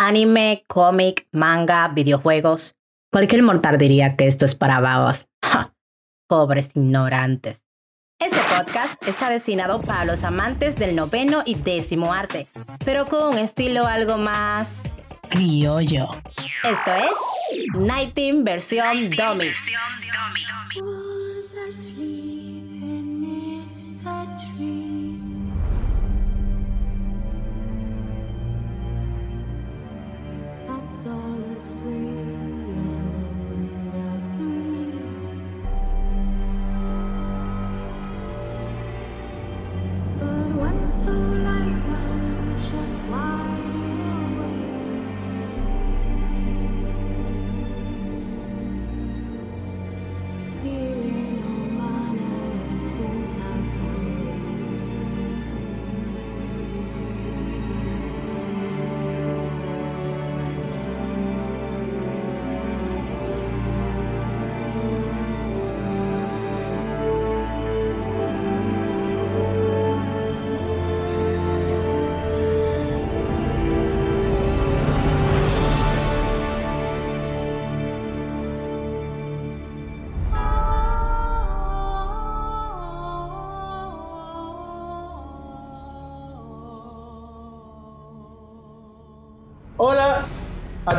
anime, cómic, manga, videojuegos. Cualquier mortal diría que esto es para babas. Pobres ignorantes. Este podcast está destinado para los amantes del noveno y décimo arte, pero con un estilo algo más criollo. Esto es Night Team versión Dummy. So light on just why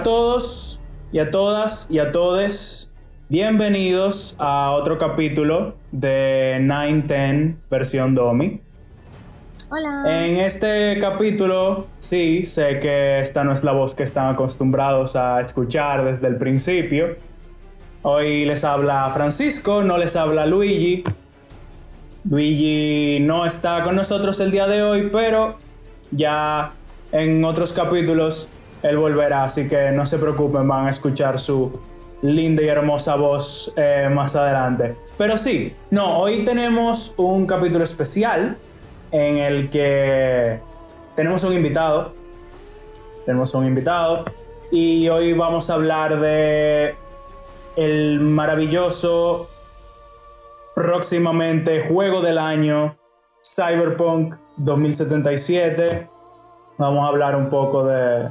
a todos y a todas y a todes. Bienvenidos a otro capítulo de 910 versión Domi. Hola. En este capítulo, sí, sé que esta no es la voz que están acostumbrados a escuchar desde el principio. Hoy les habla Francisco, no les habla Luigi. Luigi no está con nosotros el día de hoy, pero ya en otros capítulos él volverá, así que no se preocupen, van a escuchar su linda y hermosa voz eh, más adelante. Pero sí, no, hoy tenemos un capítulo especial en el que tenemos un invitado. Tenemos un invitado y hoy vamos a hablar de el maravilloso próximamente juego del año Cyberpunk 2077. Vamos a hablar un poco de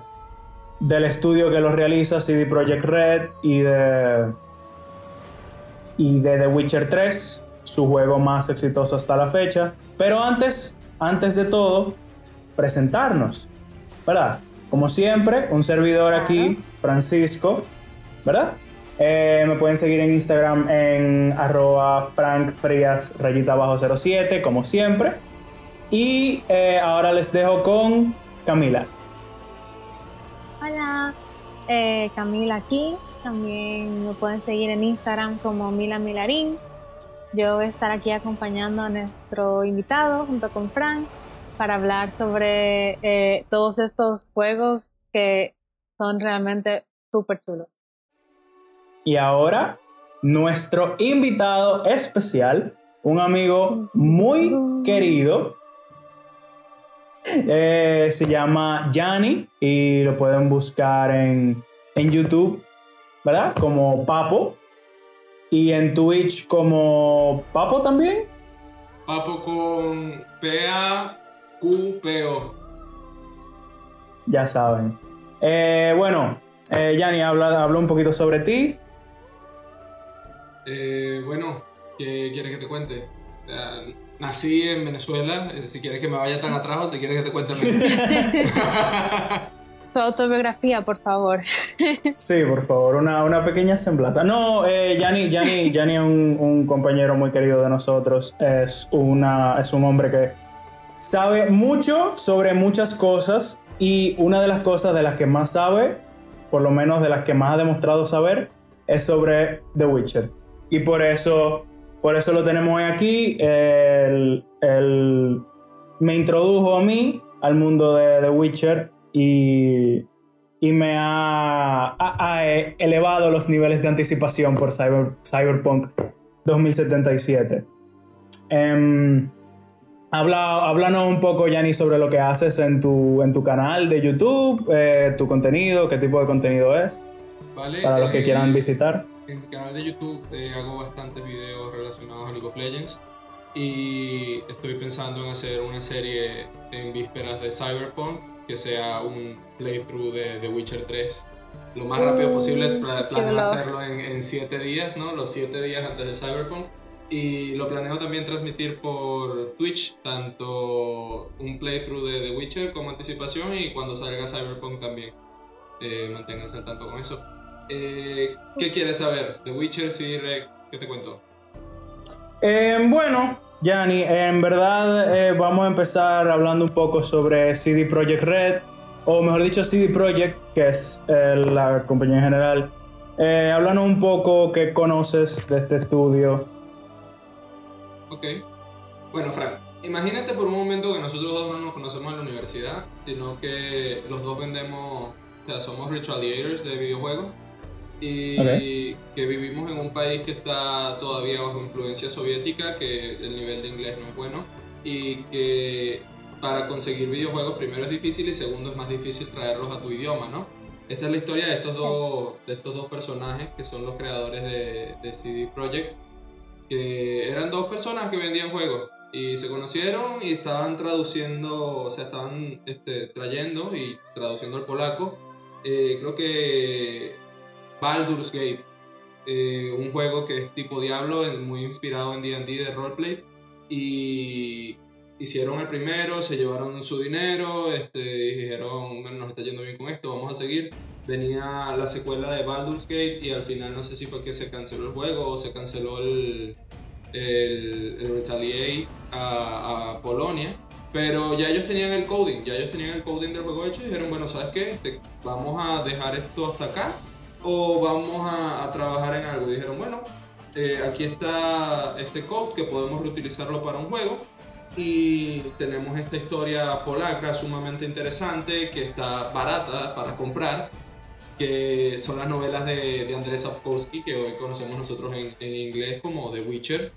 del estudio que lo realiza CD Projekt Red y de y de The Witcher 3, su juego más exitoso hasta la fecha. Pero antes, antes de todo, presentarnos, ¿verdad? Como siempre, un servidor aquí, Francisco, ¿verdad? Eh, me pueden seguir en Instagram en arroba frankfrias rayita bajo 07, como siempre. Y eh, ahora les dejo con Camila. Hola, eh, Camila aquí. También me pueden seguir en Instagram como Mila Milarín. Yo voy a estar aquí acompañando a nuestro invitado junto con Frank para hablar sobre eh, todos estos juegos que son realmente súper chulos. Y ahora, nuestro invitado especial, un amigo muy querido, eh, se llama Yanni y lo pueden buscar en, en YouTube, ¿verdad? Como Papo. Y en Twitch como Papo también. Papo con P-A-Q-P-O. Ya saben. Eh, bueno, eh, Yanni, habla, habla un poquito sobre ti. Eh, bueno, ¿qué quieres que te cuente? Nací en Venezuela, eh, si quieres que me vaya tan atrás o si quieres que te cuente Tu autobiografía, por favor. sí, por favor, una, una pequeña semblanza. No, eh, Yanni, Yanni, Yanni es un, un, compañero muy querido de nosotros. Es, una, es un hombre que sabe mucho sobre muchas cosas y una de las cosas de las que más sabe, por lo menos de las que más ha demostrado saber, es sobre The Witcher. Y por eso por eso lo tenemos hoy aquí. Él, me introdujo a mí al mundo de The Witcher y, y me ha, elevado los niveles de anticipación por Cyberpunk 2077. Um, habla, háblanos un poco, Yanni, sobre lo que haces en tu, en tu canal de YouTube, eh, tu contenido, qué tipo de contenido es, para los que quieran eh, visitar en mi canal de YouTube eh, hago bastantes videos relacionados a League of Legends y estoy pensando en hacer una serie en vísperas de Cyberpunk que sea un playthrough de The Witcher 3 lo más rápido posible. Mm, qué Planeo hacerlo en 7 días, ¿no? Los 7 días antes de Cyberpunk. Y lo planeo también transmitir por Twitch, tanto un playthrough de The Witcher como anticipación y cuando salga Cyberpunk también. Eh, manténganse al tanto con eso. Eh, ¿Qué quieres saber? The Witcher, sí, Rec, ¿qué te cuento? Eh, bueno, Yanni, en verdad eh, vamos a empezar hablando un poco sobre CD Projekt Red, o mejor dicho CD Projekt, que es eh, la compañía en general. Háblanos un poco qué conoces de este estudio. Ok. Bueno, Frank, imagínate por un momento que nosotros dos no nos conocemos en la universidad, sino que los dos vendemos, o sea, somos ritualiators de videojuegos y que vivimos en un país que está todavía bajo influencia soviética, que el nivel de inglés no es bueno y que para conseguir videojuegos primero es difícil y segundo es más difícil traerlos a tu idioma, ¿no? Esta es la historia de estos dos, de estos dos personajes que son los creadores de, de CD Projekt que eran dos personas que vendían juegos y se conocieron y estaban traduciendo, o sea, estaban este, trayendo y traduciendo al polaco, eh, creo que Baldur's Gate, eh, un juego que es tipo Diablo, eh, muy inspirado en D&D de roleplay, y hicieron el primero, se llevaron su dinero, este, y dijeron, bueno, nos está yendo bien con esto, vamos a seguir. Venía la secuela de Baldur's Gate y al final no sé si fue que se canceló el juego o se canceló el, el, el Retaliate a, a Polonia. Pero ya ellos tenían el coding, ya ellos tenían el coding del juego hecho y dijeron, bueno, ¿sabes qué? Te- vamos a dejar esto hasta acá o vamos a, a trabajar en algo. Y dijeron, bueno, eh, aquí está este code que podemos reutilizarlo para un juego y tenemos esta historia polaca sumamente interesante que está barata para comprar que son las novelas de, de Andrzej Sapkowski que hoy conocemos nosotros en, en inglés como The Witcher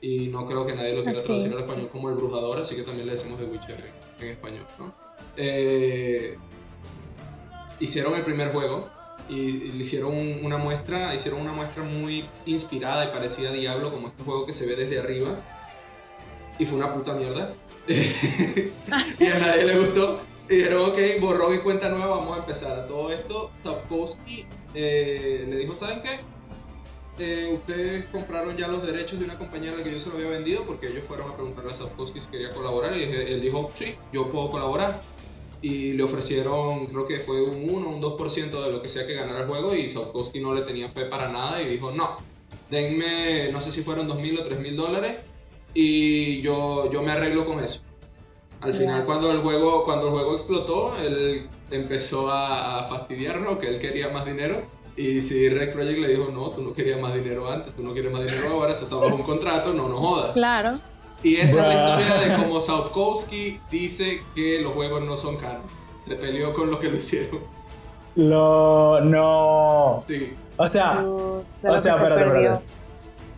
y no creo que nadie lo quiera traducir al español como El Brujador así que también le decimos The Witcher en, en español ¿no? Eh, hicieron el primer juego y, le hicieron un- una muestra, hicieron una muestra muy inspirada y parecida a Diablo, como este juego que se ve desde arriba. Y fue una puta mierda. y a nadie le gustó. Y dijeron, ok, borrón y cuenta nueva, vamos a empezar. Todo esto, Sapkowski eh, le dijo, ¿saben qué? Eh, ustedes compraron ya los derechos de una compañía a la que yo se lo había vendido porque ellos fueron a preguntarle a Sapkowski si quería colaborar y él dijo, sí, yo puedo colaborar y le ofrecieron, creo que fue un 1 un 2% de lo que sea que ganara el juego y Sapkowski no le tenía fe para nada y dijo, no, denme, no sé si fueron 2.000 o 3.000 dólares y yo, yo me arreglo con eso. Al Ya. final cuando el juego, cuando el juego explotó, él empezó a, a fastidiarlo, que él quería más dinero. Y si Red Project le dijo, no, tú no querías más dinero antes, tú no quieres más dinero ahora, eso está bajo un contrato, no nos jodas. Claro. Y esa es la Bruh. historia de cómo Sapkowski dice que los juegos no son canon. Se peleó con los que lo hicieron. Lo. No. Sí. O sea, o sea, espérate, espérate.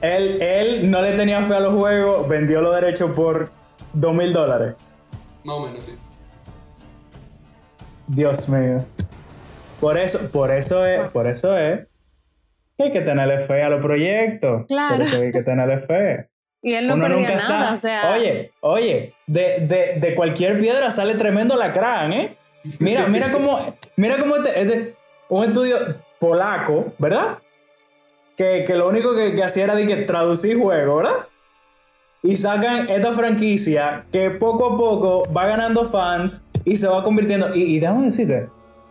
Él, él no le tenía fe a los juegos, vendió los derechos por dos mil dólares. Más o menos, sí. Dios mío. Por eso, por eso es, por eso es que hay que tenerle fe a los proyectos. Claro. Por eso hay que tenerle fe. Y él no Uno nunca nada, sabe. o sea. Oye, oye, de, de, de cualquier piedra sale tremendo lacrán, ¿eh? Mira, mira cómo, mira cómo este, este- un estudio polaco, ¿verdad? Que, que lo único que, que hacía era de que traducir juegos, ¿verdad? Y sacan esta franquicia que poco a poco va ganando fans y se va convirtiendo. Y, y déjame decirte,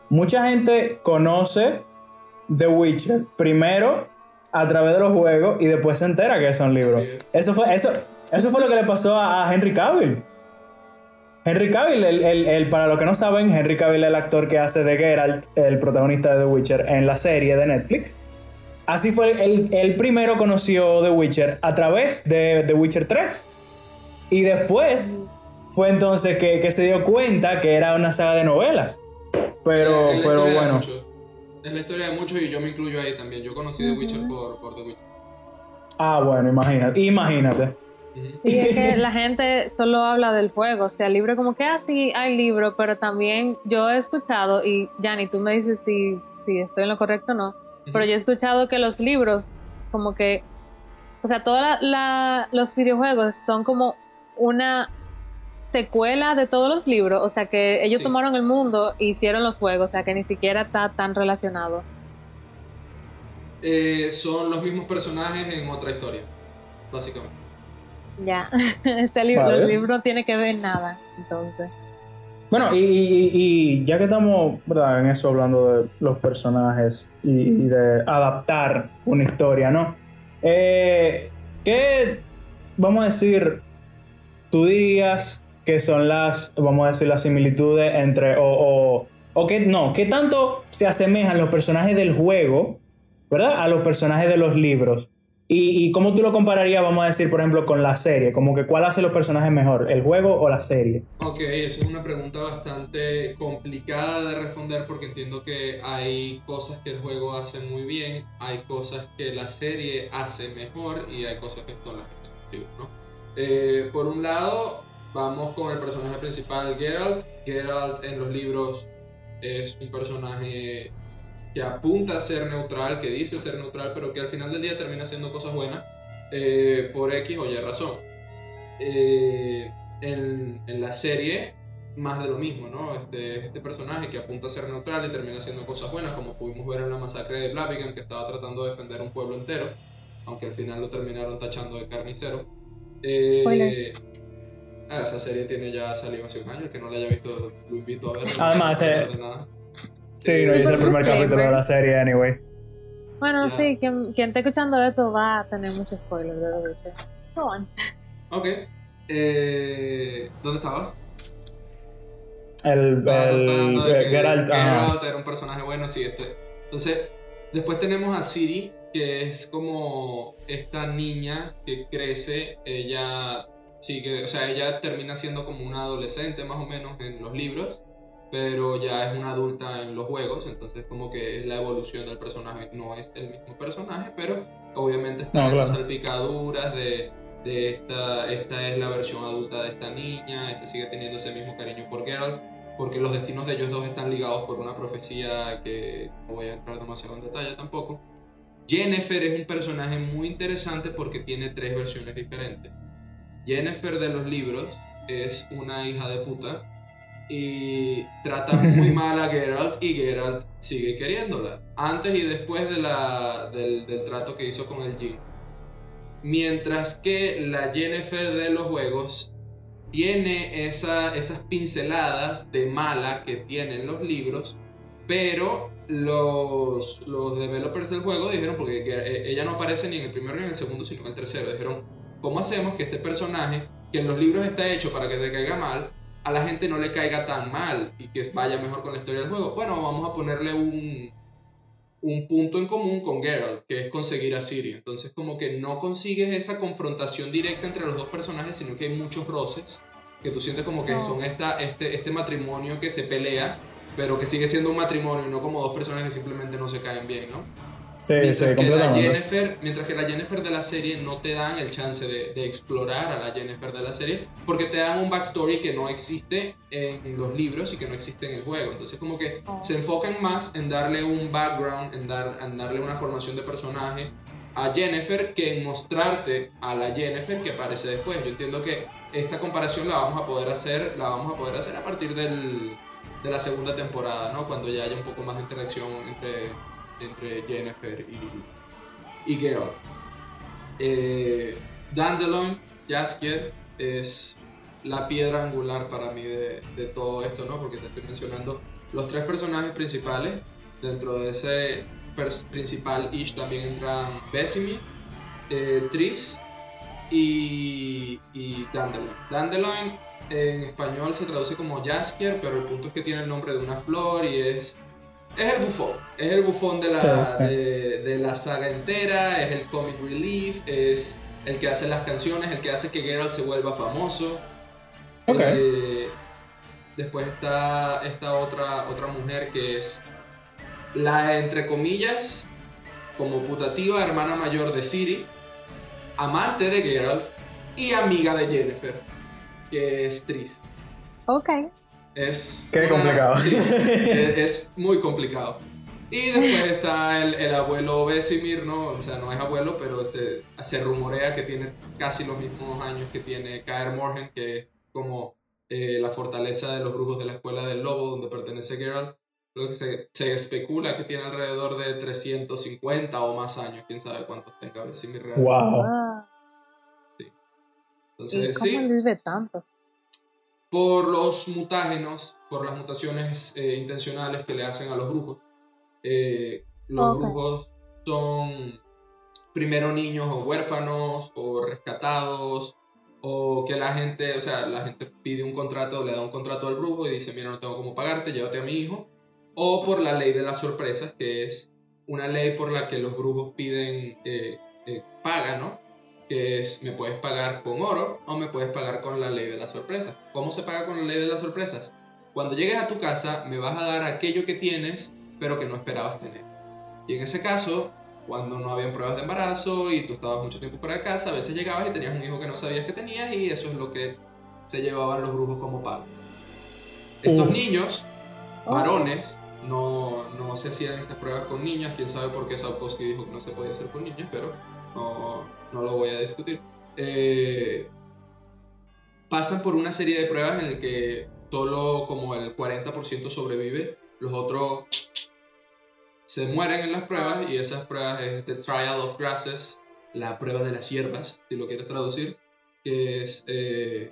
mucha gente conoce The Witcher primero a través de los juegos y después se entera que son libros. Eso fue, eso, eso fue lo que le pasó a, a Henry Cavill. Henry Cavill, el, el- el- para los que no saben, Henry Cavill es el actor que hace de Geralt, el protagonista de The Witcher, en la serie de Netflix. Así fue, el, el primero conoció The Witcher a través de The Witcher 3. Y después fue entonces que, que se dio cuenta que era una saga de novelas. Pero, pero bueno. Es la historia de muchos y yo me incluyo ahí también. Yo conocí The Witcher por, por The Witcher. Ah, bueno, imagínate. Imagínate. Y es que la gente solo habla del juego, o sea, el libro como que así hay libro, pero también yo he escuchado, y Yanni, tú me dices si, si estoy en lo correcto o no, pero yo he escuchado que los libros, como que, o sea, todos los videojuegos son como una secuela de todos los libros, o sea que ellos Sí. tomaron el mundo e hicieron los juegos, o sea que ni siquiera está tan relacionado. Eh, son los mismos personajes en otra historia, básicamente. Ya, este libro, Vale. el libro no tiene que ver nada, entonces. Bueno, y, y- y ya que estamos ¿verdad? en eso hablando de los personajes y, y de adaptar una historia, ¿no? Eh, ¿Qué, vamos a decir, tú dirías que son las, vamos a decir, las similitudes entre, o, o, o qué, no, qué tanto se asemejan los personajes del juego, ¿verdad? A los personajes de los libros. Y, cómo tú lo compararías, vamos a decir, por ejemplo, con la serie, como que cuál hace los personajes mejor, el juego o la serie. Ok, esa es una pregunta bastante complicada de responder porque entiendo que hay cosas que el juego hace muy bien, hay cosas que la serie hace mejor y hay cosas que son las que ¿no? Eh, por un lado, vamos con el personaje principal, Geralt. Geralt en los libros es un personaje que apunta a ser neutral, que dice ser neutral, pero que al final del día termina haciendo cosas buenas eh, por X o Y razón. Eh, en, en la serie, más de lo mismo, ¿no? Este, este personaje que apunta a ser neutral y termina haciendo cosas buenas, como pudimos ver en la masacre de Blaviken, que estaba tratando de defender un pueblo entero, aunque al final lo terminaron tachando de carnicero. Eh, Spoilers. ah, esa serie tiene ya salido hace un año, el que no la haya visto lo invito a ver. Además, no eh, pierde nada. Sí, no, y es el primer capítulo de la serie, anyway. Bueno, sí, quien, quien esté escuchando esto va a tener muchos spoilers de lo que Go on. Ok. Eh, ¿Dónde estaba? El, eh, Geralt. Geralt era un personaje bueno, sí, este. Entonces, después tenemos a Siri, que es como esta niña que crece, ella sigue, o sea, ella termina siendo como una adolescente más o menos en los libros, pero ya es una adulta en los juegos, entonces como que es la evolución del personaje, no es el mismo personaje, pero obviamente están No, esas claro. salpicaduras de, de esta, esta es la versión adulta de esta niña, este sigue teniendo ese mismo cariño por Geralt, porque los destinos de ellos dos están ligados por una profecía que no voy a entrar demasiado en detalle tampoco. Jennifer es un personaje muy interesante porque tiene tres versiones diferentes. Jennifer de los libros es una hija de puta y trata muy mal a Geralt y Geralt sigue queriéndola, antes y después de la, del, del trato que hizo con el Jin. Mientras que la Jennifer de los juegos tiene esa- esas pinceladas de mala que tienen los libros, pero los, los developers del juego dijeron, porque que- eh, ella no aparece ni en el primero ni en el segundo, sino en el tercero, dijeron, ¿cómo hacemos que este personaje, que en los libros está hecho para que te caiga mal, a la gente no le caiga tan mal y que vaya mejor con la historia del juego? Bueno, vamos a ponerle un, un punto en común con Geralt, que es conseguir a Ciri. Entonces como que no consigues esa confrontación directa entre los dos personajes, sino que hay muchos roces, que tú sientes como que No. son esta, este, este matrimonio que se pelea, pero que sigue siendo un matrimonio y no como dos personas que simplemente no se caen bien, ¿no? Sí, mientras, sí, que la completamente. Jennifer, mientras que la Jennifer de la serie no te dan el chance de, de explorar a la Jennifer de la serie, porque te dan un backstory que no existe en los libros y que no existe en el juego. Entonces como que Oh. se enfocan más en darle un background, en, dar, en darle una formación de personaje a Jennifer que en mostrarte a la Jennifer que aparece después. Yo entiendo que esta comparación la vamos a poder hacer, la vamos a poder hacer a partir del, de la segunda temporada, ¿no? Cuando ya haya un poco más de interacción entre, entre Jennifer y, y. Eh, Dandelion, Jaskier, es la piedra angular para mí de, todo esto, ¿no? Porque te estoy mencionando los tres personajes principales. Dentro de ese principal ish también entran Vesemir, eh, Tris y, y Dandelion. Dandelion en español se traduce como Jaskier, pero el punto es que tiene el nombre de una flor y es es el bufón, es el bufón de la, de, de la saga entera, es el comic relief, es el que hace las canciones, el que hace que Geralt se vuelva famoso. Ok. Eh, después está esta otra, otra mujer que es la, entre comillas, como putativa hermana mayor de Ciri, amante de Geralt y amiga de Jennifer, que es Tris. Ok. Es Qué complicado. sí, es, es muy complicado. Y después está el, el abuelo Vesemir, ¿no? O sea, no es abuelo, pero se, se rumorea que tiene casi los mismos años que tiene Kaer Morhen, que es como eh, la fortaleza de los brujos de la escuela del lobo, donde pertenece Geralt. Lo que se, se, especula que tiene alrededor de 350 o más años, quién sabe cuántos tenga, a ver si mi real. Wow. Sí. ¿Y Entonces, cómo sí, vive tanto? Por los mutágenos, por las mutaciones eh, intencionales que le hacen a los brujos. Eh, los brujos son primero niños o huérfanos o rescatados o que la gente, o sea, la gente pide un contrato, le da un contrato al brujo y dice, mira, no tengo cómo pagarte, llévate a mi hijo. O por la ley de las sorpresas, que es una ley por la que los brujos piden eh, eh, paga, ¿no? Que es me puedes pagar con oro o me puedes pagar con la ley de las sorpresas. ¿Cómo se paga con la ley de las sorpresas? Cuando llegues a tu casa me vas a dar aquello que tienes pero que no esperabas tener. Y en ese caso, cuando no habían pruebas de embarazo y tú estabas mucho tiempo de casa, a veces llegabas y tenías un hijo que no sabías que tenías y eso es lo que se llevaban los brujos como pago. Estos niños, Oh. varones, no, no se hacían estas pruebas con niñas, quién sabe por qué Sapkowski dijo que no se podía hacer con niñas, pero no, no lo voy a discutir. Eh, pasan por una serie de pruebas en las que solo como el 40% sobrevive, los otros se mueren en las pruebas y esas pruebas es The Trial of Grasses, la prueba de las hierbas, si lo quieres traducir, que es eh,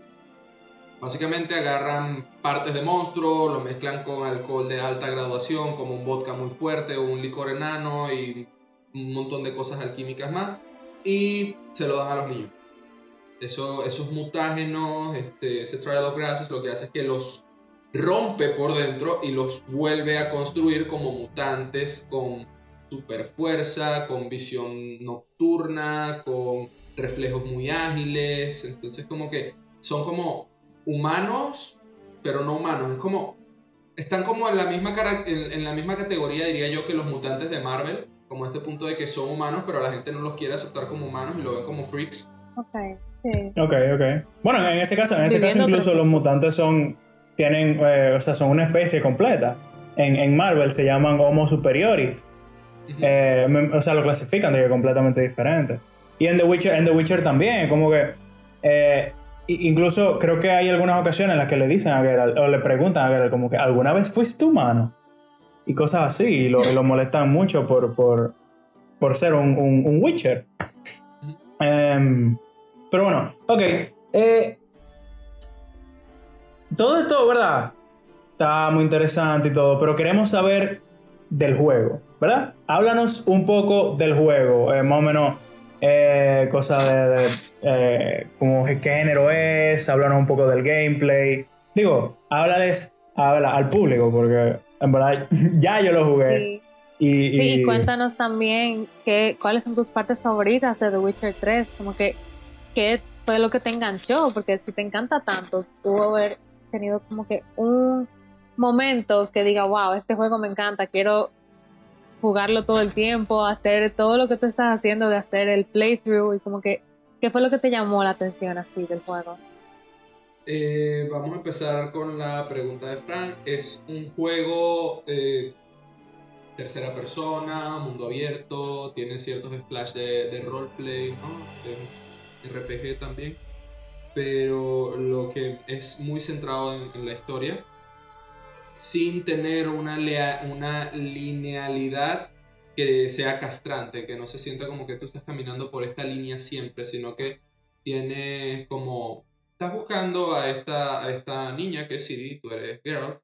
básicamente agarran partes de monstruo, lo mezclan con alcohol de alta graduación, como un vodka muy fuerte o un licor enano y un montón de cosas alquímicas más, y se lo dan a los niños. Eso, esos mutágenos, este, ese Trial of Grasses, lo que hace es que los rompe por dentro y los vuelve a construir como mutantes con super fuerza, con visión nocturna, con reflejos muy ágiles. Entonces como que son como humanos, pero no humanos. Es como están como en la misma en, en la misma categoría diría yo que los mutantes de Marvel, como este punto de que son humanos, pero la gente no los quiere aceptar como humanos y lo ven como freaks. Ok, sí. Ok, ok. Bueno, en ese caso, en ese caso incluso los mutantes son, tienen, eh, o sea, son una especie completa. En, en Marvel se llaman Homo superioris. Eh, o sea, lo clasifican de que completamente diferente. Y en The Witcher, en The Witcher también, como que eh, incluso creo que hay algunas ocasiones en las que le dicen a Geralt, o le preguntan a Geralt, como que ¿alguna vez fuiste humano? Y cosas así, y lo, lo molestan mucho por, por, por ser un, un- Witcher. Em, pero bueno, ok. eh, todo esto, ¿verdad? Está muy interesante y todo, pero queremos saber del juego, ¿verdad? Háblanos un poco del juego, eh, más o menos eh, cosas de, como qué género es, háblanos un poco del gameplay. Digo, háblales al público, porque en verdad ya yo lo jugué. Sí. Y, Sí, y- y cuéntanos también qué, cuáles son tus partes favoritas de The Witcher 3, como que qué fue lo que te enganchó, porque si te encanta tanto, tuvo haber tenido como que un momento que diga, wow, este juego me encanta, quiero jugarlo todo el tiempo, hacer todo lo que tú estás haciendo de hacer el playthrough y como que, ¿qué fue lo que te llamó la atención así del juego? Eh, vamos a empezar con la pregunta de Frank. Es un juego eh, tercera persona, mundo abierto, tiene ciertos splash de, de roleplay, ¿no? De RPG también. Pero lo que es muy centrado en, la historia, sin tener una, una linealidad que sea castrante, que no se sienta como que tú estás caminando por esta línea siempre, sino que tienes como estás buscando a esta, a esta niña que es Siri, tú eres Geralt,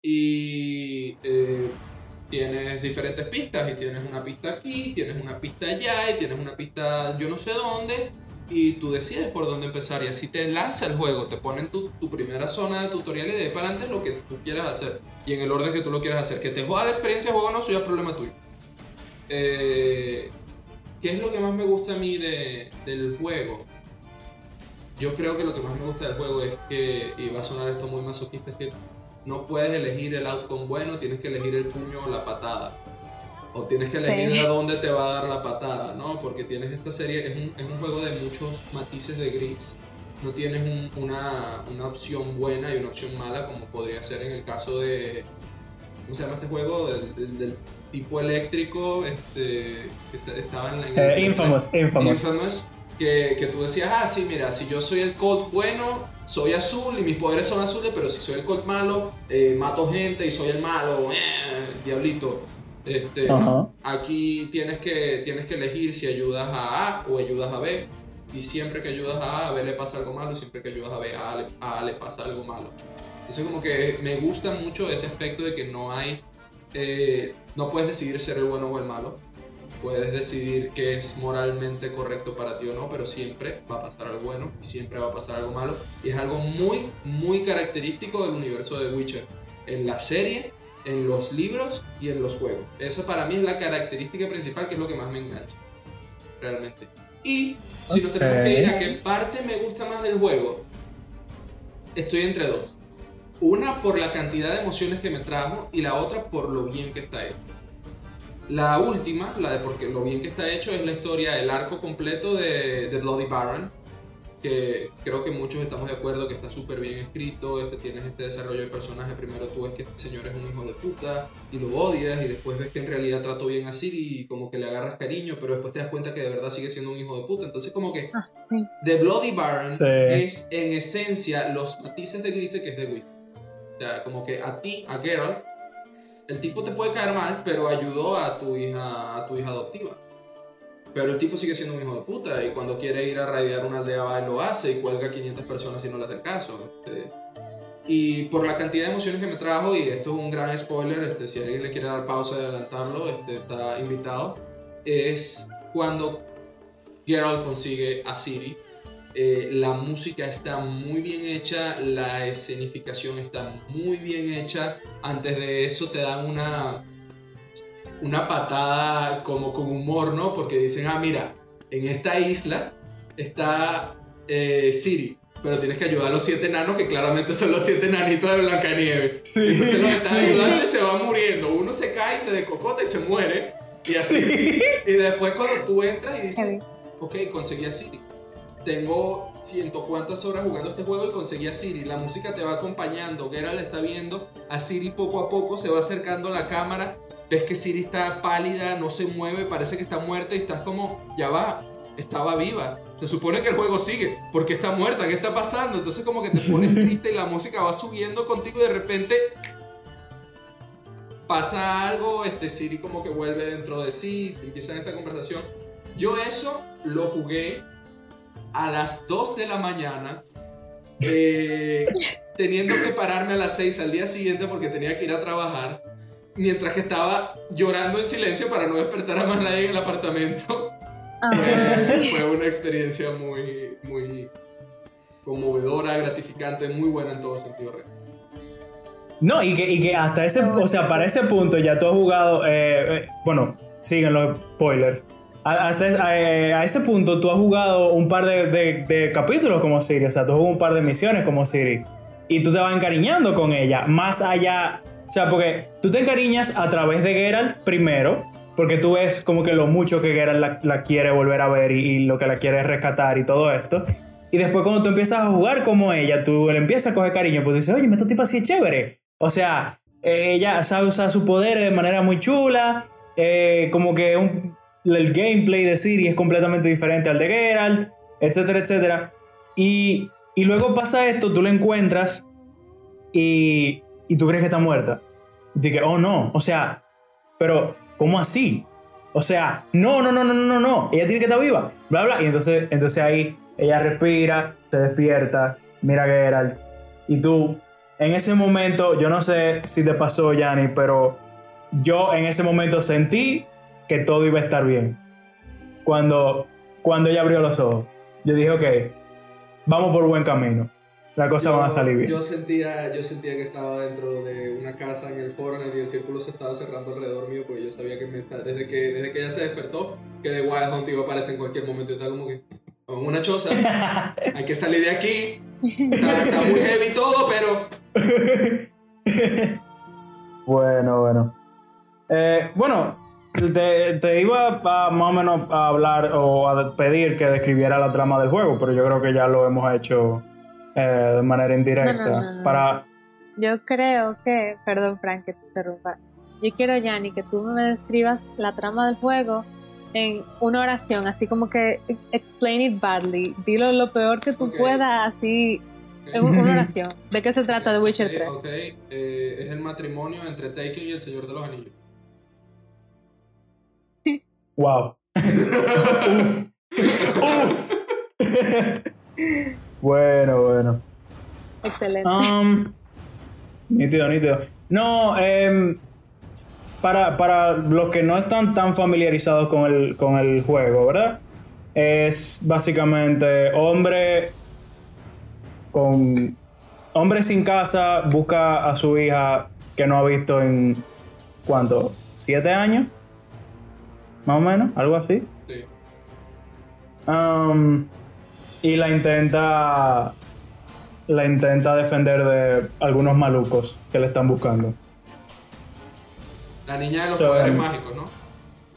y eh, tienes diferentes pistas, y tienes una pista aquí, tienes una pista allá, y tienes una pista yo no sé dónde, y tú decides por dónde empezar, y así te lanza el juego, te ponen tu, tu primera zona de tutorial y de ahí para adelante lo que tú quieras hacer, y en el orden que tú lo quieras hacer. Que te joda la experiencia de juego no, es problema tuyo. Eh, ¿Qué es lo que más me gusta a mí de- del juego? Yo creo que lo que más me gusta del juego es que, y va a sonar esto muy masoquista, es que no puedes elegir el outcome bueno, tienes que elegir el puño o la patada. O tienes que elegir Sí. a dónde te va a dar la patada, ¿no? Porque tienes esta serie, es un, es un juego de muchos matices de gris. No tienes un- una, una opción buena y una opción mala como podría ser en el caso de, ¿cómo se llama este juego? Del, del, tipo eléctrico, este, que estaba en, el, Infamous, Infamous. Infamous que, que, tú decías, ah, sí, mira, si yo soy el Colt bueno, soy azul y mis poderes son azules, pero si soy el Colt malo, eh, mato gente y soy el malo, eh, diablito. Este, Aquí tienes que, tienes que elegir si ayudas a A o ayudas a B. Y siempre que ayudas a A, a B le pasa algo malo, y siempre que ayudas a B, a A le, pasa algo malo. Entonces como que me gusta mucho ese aspecto de que no hay, eh, no puedes decidir ser el bueno o el malo puedes decidir qué es moralmente correcto para ti o no, pero siempre va a pasar algo bueno y siempre va a pasar algo malo. Y es algo muy, muy característico del universo de Witcher. En la serie, en los libros y en los juegos. Eso para mí es la característica principal que es lo que más me engancha. Realmente. Y si nos tenemos que ir a qué parte me gusta más del juego, estoy entre dos. Una por la cantidad de emociones que me trajo y la otra por lo bien que está hecho. La última, la de porque lo bien que está hecho, es la historia, el arco completo de, de Bloody Baron, que creo que muchos estamos de acuerdo que está súper bien escrito, este, tienes este desarrollo de personaje, primero tú ves que este señor es un hijo de puta y lo odias y después ves que en realidad trató bien a Siri y como que le agarras cariño, pero después te das cuenta que de verdad sigue siendo un hijo de puta, entonces como que ah, The Bloody Baron es en esencia los matices de Grise que es de Wizard. O sea, como que a ti, a Geralt, el tipo te puede caer mal, pero ayudó a tu hija, a tu hija adoptiva. Pero el tipo sigue siendo un hijo de puta y cuando quiere ir a raidear una aldea lo hace y cuelga a 500 personas y no le hacen caso. Este. y por la cantidad de emociones que me trajo, y esto es un gran spoiler, este, si alguien le quiere dar pausa y adelantarlo, este, está invitado, es cuando Geralt consigue a Siri eh, la música está muy bien hecha, la escenificación está muy bien hecha. Antes de eso te dan una, una patada como con humor, ¿no? Porque dicen, ah, mira, en esta isla está eh, Siri, pero tienes que ayudar a los siete enanos, que claramente son los siete enanitos de Blancanieves. Sí, Entonces los estás ayudando y se van muriendo. Uno se cae, se decocota y se muere. Y así. Y después cuando tú entras y dices, ok, conseguí a Siri tengo ciento cuantas horas jugando este juego y conseguí a Siri. La música te va acompañando. Geralt está viendo a Siri poco a poco, se va acercando a la cámara. Ves que Siri está pálida, no se mueve, parece que está muerta y estás como, ya va, estaba viva. Se supone que el juego sigue, porque está muerta, ¿qué está pasando? Entonces como que te pones triste y la música va subiendo contigo y de repente pasa algo, este Siri como que vuelve dentro de sí, empieza esta conversación. Yo eso lo jugué a las 2 de la mañana, eh, teniendo que pararme a las 6 al día siguiente porque tenía que ir a trabajar, mientras que estaba llorando en silencio para no despertar a más nadie en el apartamento. Eh, fue una experiencia muy, muy conmovedora, gratificante, muy buena en todo sentido real. No, y que, y que hasta ese, o sea, para ese punto ya tú has jugado, eh, bueno, siguen los spoilers, a, ese punto tú has jugado un par de, capítulos como Siri, o sea, tú jugado un par de misiones como Siri. Y tú te vas encariñando con ella, más allá, o sea, porque tú te encariñas a través de Geralt primero, porque tú ves como que lo mucho que Geralt la, quiere volver a ver y, lo que la quiere rescatar y todo esto. Y después cuando tú empiezas a jugar como ella, tú le empiezas a coger cariño, pues dices, oye, esta tipa así es chévere. O sea, ella sabe usar su poder de manera muy chula, eh, como que un, el gameplay de Siri es completamente diferente al de Geralt, etcétera, etcétera. Y, y luego pasa esto, tú la encuentras y, y tú crees que está muerta. Y te dices, oh no, o sea, pero ¿cómo así? O sea, no, no, no, no, no, no, ella tiene que estar viva, bla, bla. Y entonces, entonces ahí ella respira, se despierta, mira a Geralt. Y tú, en ese momento, yo no sé si te pasó, Yanni, pero yo en ese momento sentí que todo iba a estar bien. Cuando, cuando ella abrió los ojos, yo dije, ok, vamos por buen camino. La cosa va a salir bien. Yo sentía, yo sentía que estaba dentro de una casa en el foro y el círculo se estaba cerrando alrededor mío porque yo sabía que desde que desde que ella se despertó, que de Wild Hunt iba a aparecer en cualquier momento. y estaba como que, con una choza, hay que salir de aquí. Está, muy heavy todo, pero... bueno, bueno. Eh, bueno, te, iba a, más o menos a hablar o a pedir que describiera la trama del juego, pero yo creo que ya lo hemos hecho eh, de manera indirecta. Para, yo creo que, perdón Frank que te interrumpa, yo quiero Yanni que tú me describas la trama del juego en una oración, así como que explain it badly, dilo lo peor que tú puedas, así en una oración. ¿De qué se trata de Witcher Ok, 3? ok, eh, es el matrimonio entre Taken y el Señor de los Anillos. Wow. Uf. Uf. bueno, bueno. Excelente. Um, nítido, nítido. No, em, para, para los que no están tan familiarizados con el, con el juego, ¿verdad? Es básicamente hombre con hombre sin casa busca a su hija que no ha visto en ¿cuánto? ¿Siete años? Más o menos, algo así. Sí. Um, y la intenta. La intenta defender de algunos malucos que le están buscando. La niña de los So, poderes um, mágicos, ¿no?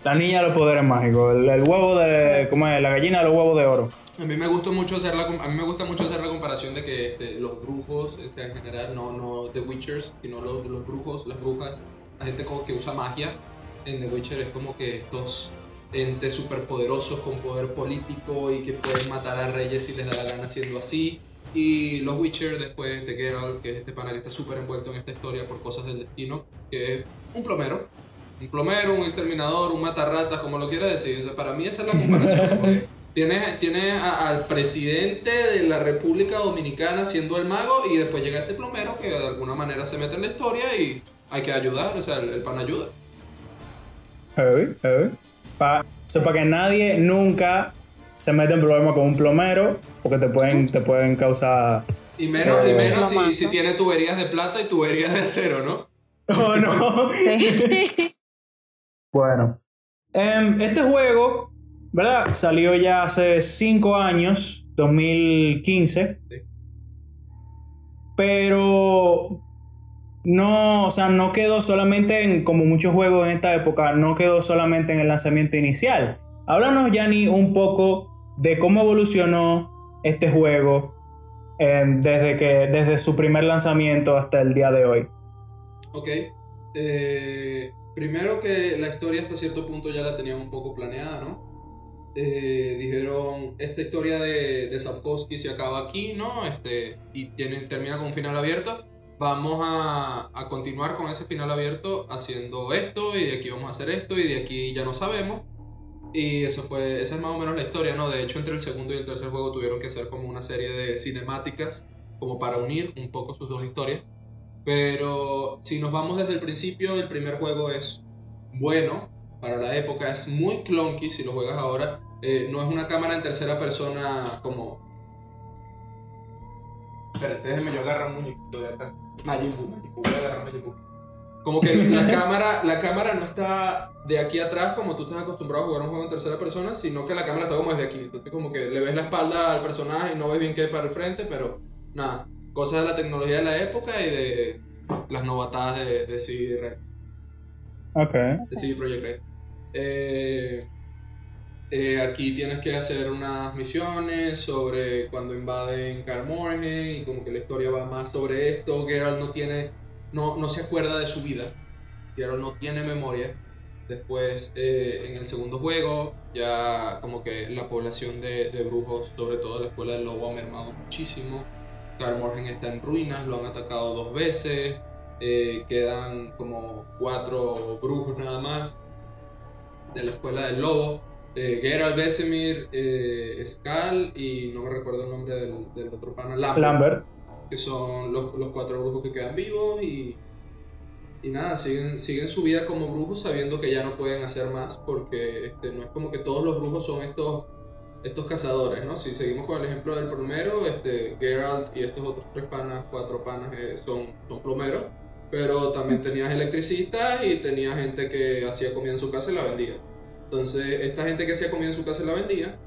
La niña de los poderes mágicos. El, el huevo de. ¿Cómo es? La gallina de los huevos de oro. A mí me gusta mucho hacer la, a mí me gusta mucho hacer la comparación de que los brujos, o sea, en general, no, no The Witchers, sino los, los brujos, las brujas, la gente como que usa magia en The Witcher es como que estos entes superpoderosos con poder político y que pueden matar a reyes si les da la gana siendo así. Y los Witcher después de Geralt, que es este pana que está súper envuelto en esta historia por cosas del destino, que es un plomero. Un plomero, un exterminador, un matarratas, como lo quiera decir. O sea, para mí esa es la comparación. Tienes, tienes al presidente de la República Dominicana siendo el mago y después llega este plomero que de alguna manera se mete en la historia y hay que ayudar, o sea, el, el pan ayuda. Heavy, heavy. Para que nadie nunca se mete en problemas con un plomero porque te pueden, te pueden causar. Y menos, y Eh, menos si, si tiene tuberías de plata y tuberías de acero, ¿no? Oh, no. Sí. Bueno, em, este juego, ¿verdad? Salió ya hace 5 años, 2015. Sí. Pero no, o sea, no quedó solamente en, como muchos juegos en esta época, no quedó solamente en el lanzamiento inicial. Háblanos, Yanni, un poco de cómo evolucionó este juego em, desde, que, desde su primer lanzamiento hasta el día de hoy. Ok. Eh, primero que la historia hasta cierto punto ya la tenían un poco planeada, ¿no? Eh, dijeron, esta historia de, de Sapkowski se acaba aquí, ¿no? Este, y tiene, termina con un final abierto. Vamos a, a continuar con ese final abierto haciendo esto y de aquí vamos a hacer esto y de aquí ya no sabemos. Y eso fue, esa es más o menos la historia, ¿no? De hecho, entre el segundo y el tercer juego tuvieron que hacer como una serie de cinemáticas como para unir un poco sus dos historias. Pero si nos vamos desde el principio, el primer juego es bueno para la época, es muy clunky si lo juegas ahora. Eh, no es una cámara en tercera persona como. Espérense, déjenme yo agarrar un muñequito de acá. Majin Buu, Majin Buu, voy a agarrar Majin Buu. Como que la cámara, la cámara no está de aquí atrás como tú estás acostumbrado a jugar un juego en tercera persona, sino que la cámara está como desde aquí. Entonces como que le ves la espalda al personaje y no ves bien qué hay para el frente, pero nada, cosas de la tecnología de la época y de las novatadas de, de CD Red Ok. de CD Projekt Red. Eh, eh, aquí tienes que hacer unas misiones sobre cuando invaden Kaer y como que la historia va más sobre esto. Geralt no tiene, no, no se acuerda de su vida. Geralt no tiene memoria. Después, eh, en el segundo juego, ya como que la población de, de brujos, sobre todo la escuela del lobo, ha mermado muchísimo. Kaer Morhen está en ruinas, lo han atacado dos veces. Eh, quedan como cuatro brujos nada más de la escuela del lobo. Eh, Geralt, Vesemir, eh, Skal y no me recuerdo el nombre del, del otro pana, Lambert, Lambert. que son los, los cuatro brujos que quedan vivos y, y nada, siguen, siguen su vida como brujos sabiendo que ya no pueden hacer más porque este, no es como que todos los brujos son estos, estos cazadores, ¿no? Si seguimos con el ejemplo del primero, este, Geralt y estos otros tres panas, cuatro panas eh, son, son plomeros, pero también tenías electricistas y tenías gente que hacía comida en su casa y la vendía. Entonces, esta gente que hacía comida en su casa y la vendía,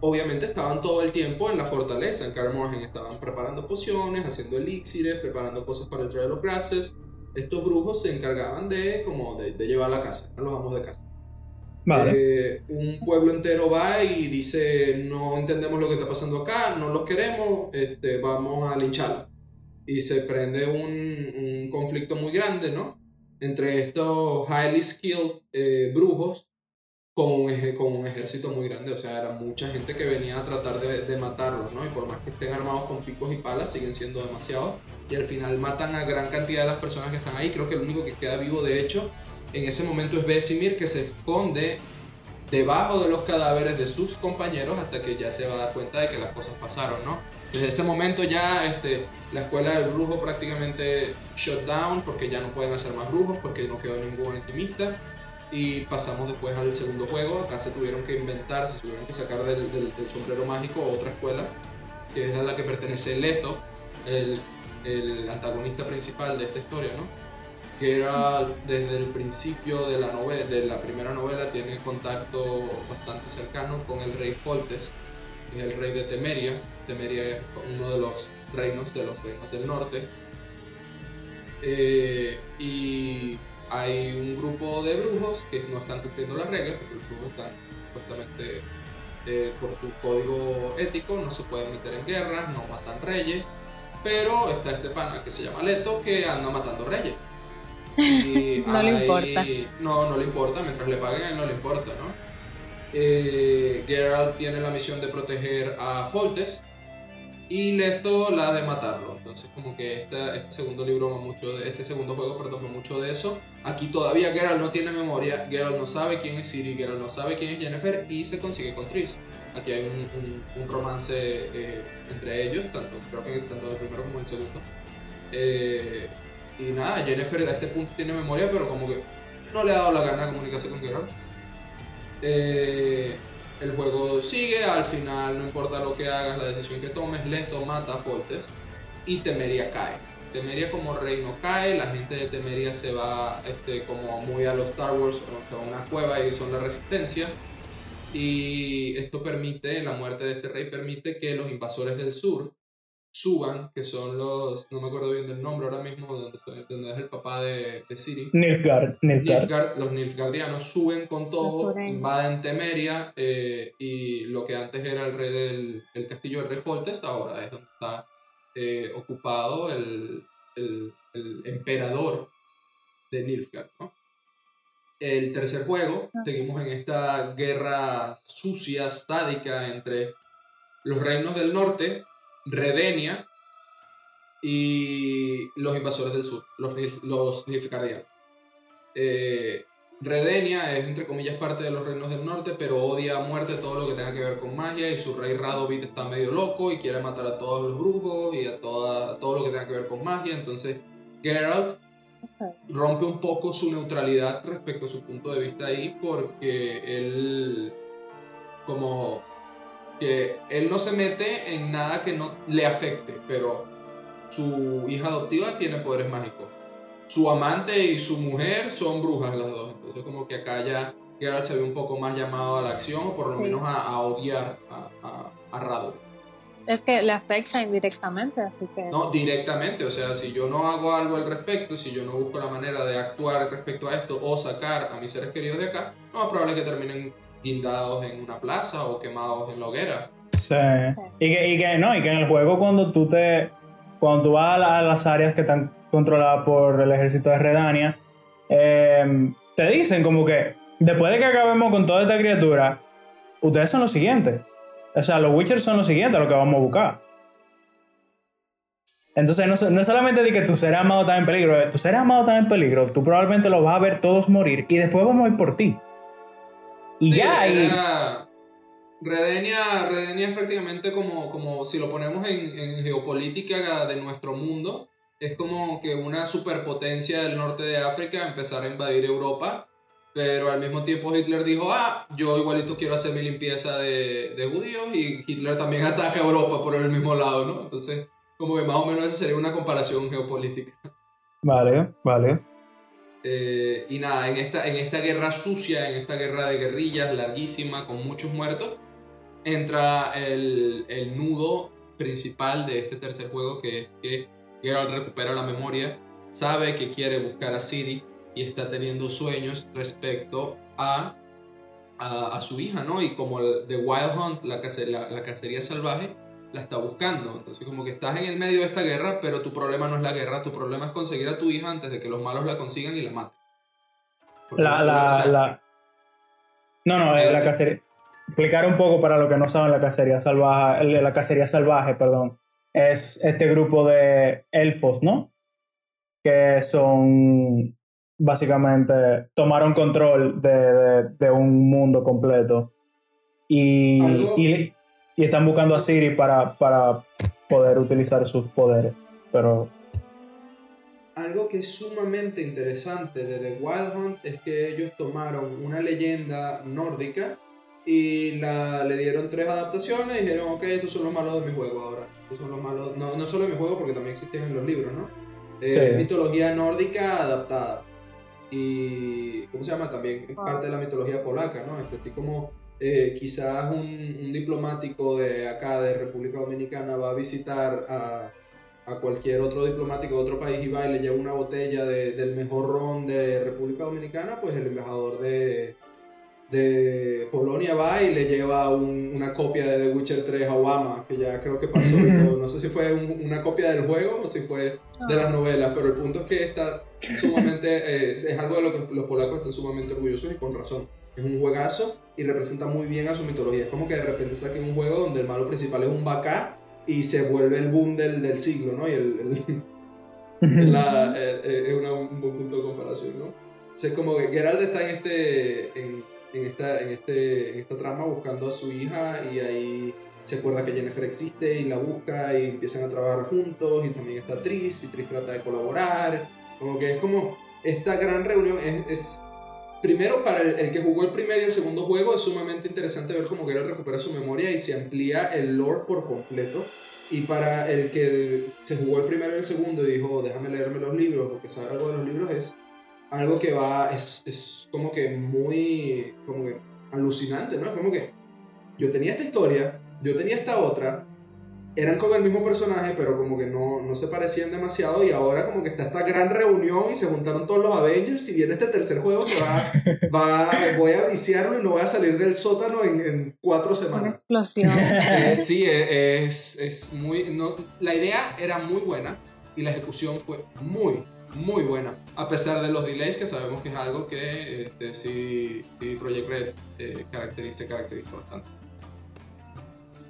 obviamente estaban todo el tiempo en la fortaleza, en Kaer Morhen, estaban preparando pociones, haciendo elixires, preparando cosas para el Trail of Grasses. Estos brujos se encargaban de, como, de, de llevar la casa, a los amos de casa. Vale. Eh, un pueblo entero va y dice, no entendemos lo que está pasando acá, no los queremos, este, vamos a lincharlos. y se prende un, un conflicto muy grande, ¿no? Entre estos highly skilled eh, brujos con un, ejército muy grande, o sea, era mucha gente que venía a tratar de, de, matarlos, ¿no? Y por más que estén armados con picos y palas, siguen siendo demasiados. Y al final matan a gran cantidad de las personas que están ahí. Creo que el único que queda vivo, de hecho, en ese momento es Besimir, que se esconde debajo de los cadáveres de sus compañeros hasta que ya se va a dar cuenta de que las cosas pasaron, ¿no? Desde ese momento ya este, la escuela del brujo prácticamente shut down porque ya no pueden hacer más brujos porque no quedó ningún alquimista y pasamos después al segundo juego. Acá se tuvieron que inventar, se tuvieron que sacar del, del, sombrero mágico otra escuela, que es a la que pertenece Leto, el, el, antagonista principal de esta historia, ¿no? Que era desde el principio de la, novela, de la primera novela, tiene contacto bastante cercano con el rey Foltest, que es el rey de Temeria. Temeria es uno de los reinos de los reinos del norte. Eh, y hay un grupo de brujos que no están cumpliendo las reglas, porque los brujos están supuestamente eh, por su código ético, no se pueden meter en guerras, no matan reyes, pero está este pana que se llama Leto que anda matando reyes. no le importa. No, no le importa, mientras le paguen no le importa, ¿no? Eh, Geralt tiene la misión de proteger a Foltest, y Leto la de matarlo. Entonces como que este, este segundo libro va mucho de, este segundo juego, va mucho de eso. Aquí todavía Geralt no tiene memoria, Geralt no sabe quién es Ciri, Geralt no sabe quién es Jennifer y se consigue con Triss. Aquí hay un, romance eh, entre ellos, tanto, creo que tanto el primero como el segundo. Eh, y nada, Jennifer a este punto tiene memoria, pero como que no le ha dado la gana de comunicarse con Geralt. Eh, el juego sigue, al final no importa lo que hagas, la decisión que tomes, Leto mata a Foltest y Temeria cae. Temeria como reino cae, la gente de Temeria se va este, como muy a los Star Wars, o a una cueva y son la resistencia. Y esto permite, la muerte de este rey permite que los invasores del sur suban, que son los, no me acuerdo bien del nombre ahora mismo, de donde, es el papá de, de Siri. Nilfgaard, Nilfgaard. Los Nilfgaardianos suben con todo, invaden Temeria eh, y lo que antes era el rey del el castillo de Rey Foltest, ahora es donde está eh, ocupado el, el, el, emperador de Nilfgaard. ¿no? El tercer juego, ah. seguimos en esta guerra sucia, sádica entre los reinos del norte Redenia y los invasores del sur, los, los eh, Redenia es, entre comillas, parte de los reinos del norte, pero odia a muerte todo lo que tenga que ver con magia y su rey Radovit está medio loco y quiere matar a todos los brujos y a toda, todo lo que tenga que ver con magia. Entonces, Geralt rompe un poco su neutralidad respecto a su punto de vista ahí porque él, como que él no se mete en nada que no le afecte, pero su hija adoptiva tiene poderes mágicos. Su amante y su mujer son brujas las dos. Entonces como que acá ya Geralt se ve un poco más llamado a la acción o por lo menos a, odiar a, a, a Es que le afecta indirectamente, así que... No, directamente, o sea, si yo no hago algo al respecto, si yo no busco la manera de actuar respecto a esto o sacar a mis seres queridos de acá, no es probable que terminen guindados en una plaza o quemados en la hoguera. Sí. Y que, y que, no, y que en el juego cuando tú te. Cuando tú vas a, las áreas que están controladas por el ejército de Redania, em, te dicen como que después de que acabemos con toda esta criatura, ustedes son los siguientes. O sea, los Witchers son los siguientes a lo que vamos a buscar. Entonces, no, no, es solamente de que tu ser amado está en peligro, tu ser amado está en peligro, tú probablemente los vas a ver todos morir y después vamos a ir por ti. Y ya, y... Redenia, Redenia es prácticamente como, como si lo ponemos en, en, geopolítica de nuestro mundo, es como que una superpotencia del norte de África empezar a invadir Europa, pero al mismo tiempo Hitler dijo, ah, yo igualito quiero hacer mi limpieza de, de judíos y Hitler también ataca a Europa por el mismo lado, ¿no? Entonces, como que más o menos esa sería una comparación geopolítica. Vale, vale. Eh, y nada, en esta, en esta guerra sucia, en esta guerra de guerrillas larguísima, con muchos muertos, entra el, el nudo principal de este tercer juego, que es que Geralt recupera la memoria, sabe que quiere buscar a Ciri y está teniendo sueños respecto a, a, su hija, ¿no? Y como The Wild Hunt, la, la, la cacería salvaje, la está buscando. Entonces como que estás en el medio de esta guerra, pero tu problema no es la guerra, tu problema es conseguir a tu hija antes de que los malos la consigan y la maten. Porque La, no la, la... No, no, eh, la cacería. Explicar un poco para los que no saben la cacería salvaje, la cacería salvaje, perdón, es este grupo de elfos, ¿no? Que son básicamente tomaron control de, de- de un mundo completo y, y están buscando a Siri para, para poder utilizar sus poderes. Pero Algo que es sumamente interesante de The Wild Hunt es que ellos tomaron una leyenda nórdica y la, le dieron tres adaptaciones y dijeron, ok, estos son los malos de mi juego ahora. Son los malos, no, no solo de mi juego porque también existían en los libros, ¿no? Eh, Sí. Mitología nórdica adaptada. Y, ¿cómo se llama? También es parte de la mitología polaca, ¿no? Este, así como eh, quizás un, un diplomático de acá, de República Dominicana, va a visitar a, a cualquier otro diplomático de otro país y va y le lleva una botella de- del mejor ron de República Dominicana, pues el embajador de, de Polonia va y le lleva un- una copia de The Witcher 3 a Obama, que ya creo que pasó y todo. No sé si fue un- una copia del juego o si fue de las novelas, pero el punto es que está sumamente, eh, es algo de lo que los polacos están sumamente orgullosos y con razón. Es un juegazo y representa muy bien a su mitología. Es como que de repente saquen un juego donde el malo principal es un bacá y se vuelve el boom del, del siglo, ¿no? Y el, el- la- eh, eh, es una- un buen punto de comparación, ¿no? O sea, es como que Geralt está en este en, en esta en este en esta trama buscando a su hija y ahí se acuerda que Jennifer existe y la busca y empiezan a trabajar juntos y también está Tris y Tris trata de colaborar. Como que es como esta gran reunión es, es- primero para el, el que jugó el primer y el segundo juego es sumamente interesante ver cómo Geralt recupera su memoria y se amplía el lore por completo. Y para el que se jugó el primero y el segundo y dijo, déjame leerme los libros, o que sabe algo de los libros, es algo que va, es, es como que muy, como que alucinante, ¿no? Es como que yo tenía esta historia, yo tenía esta otra, eran como el mismo personaje, pero como que no, no se parecían demasiado y ahora como que está esta gran reunión y se juntaron todos los Avengers y viene este tercer juego que va, va voy a viciarlo y no voy a salir del sótano en, en cuatro Una semanas. explosión. Eh, sí, eh, es, es muy... No, la idea era muy buena y la ejecución fue muy, muy buena. A pesar de los delays, que sabemos que es algo que este, sí, Project Red eh, caracteriza, caracteriza bastante.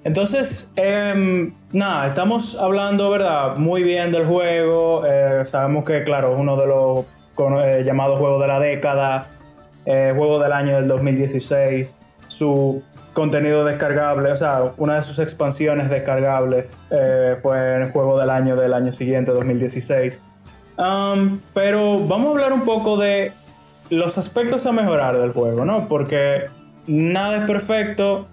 Entonces, em, nada, estamos hablando, ¿verdad? Muy bien del juego. eh, sabemos que, claro, es uno de los eh, llamados juegos de la década, eh, juego del año del 2016. Su contenido descargable, o sea, una de sus expansiones descargables fue el juego del año del año siguiente, 2016. Um, pero vamos a hablar un poco de los aspectos a mejorar del juego, ¿no? Porque nada es perfecto.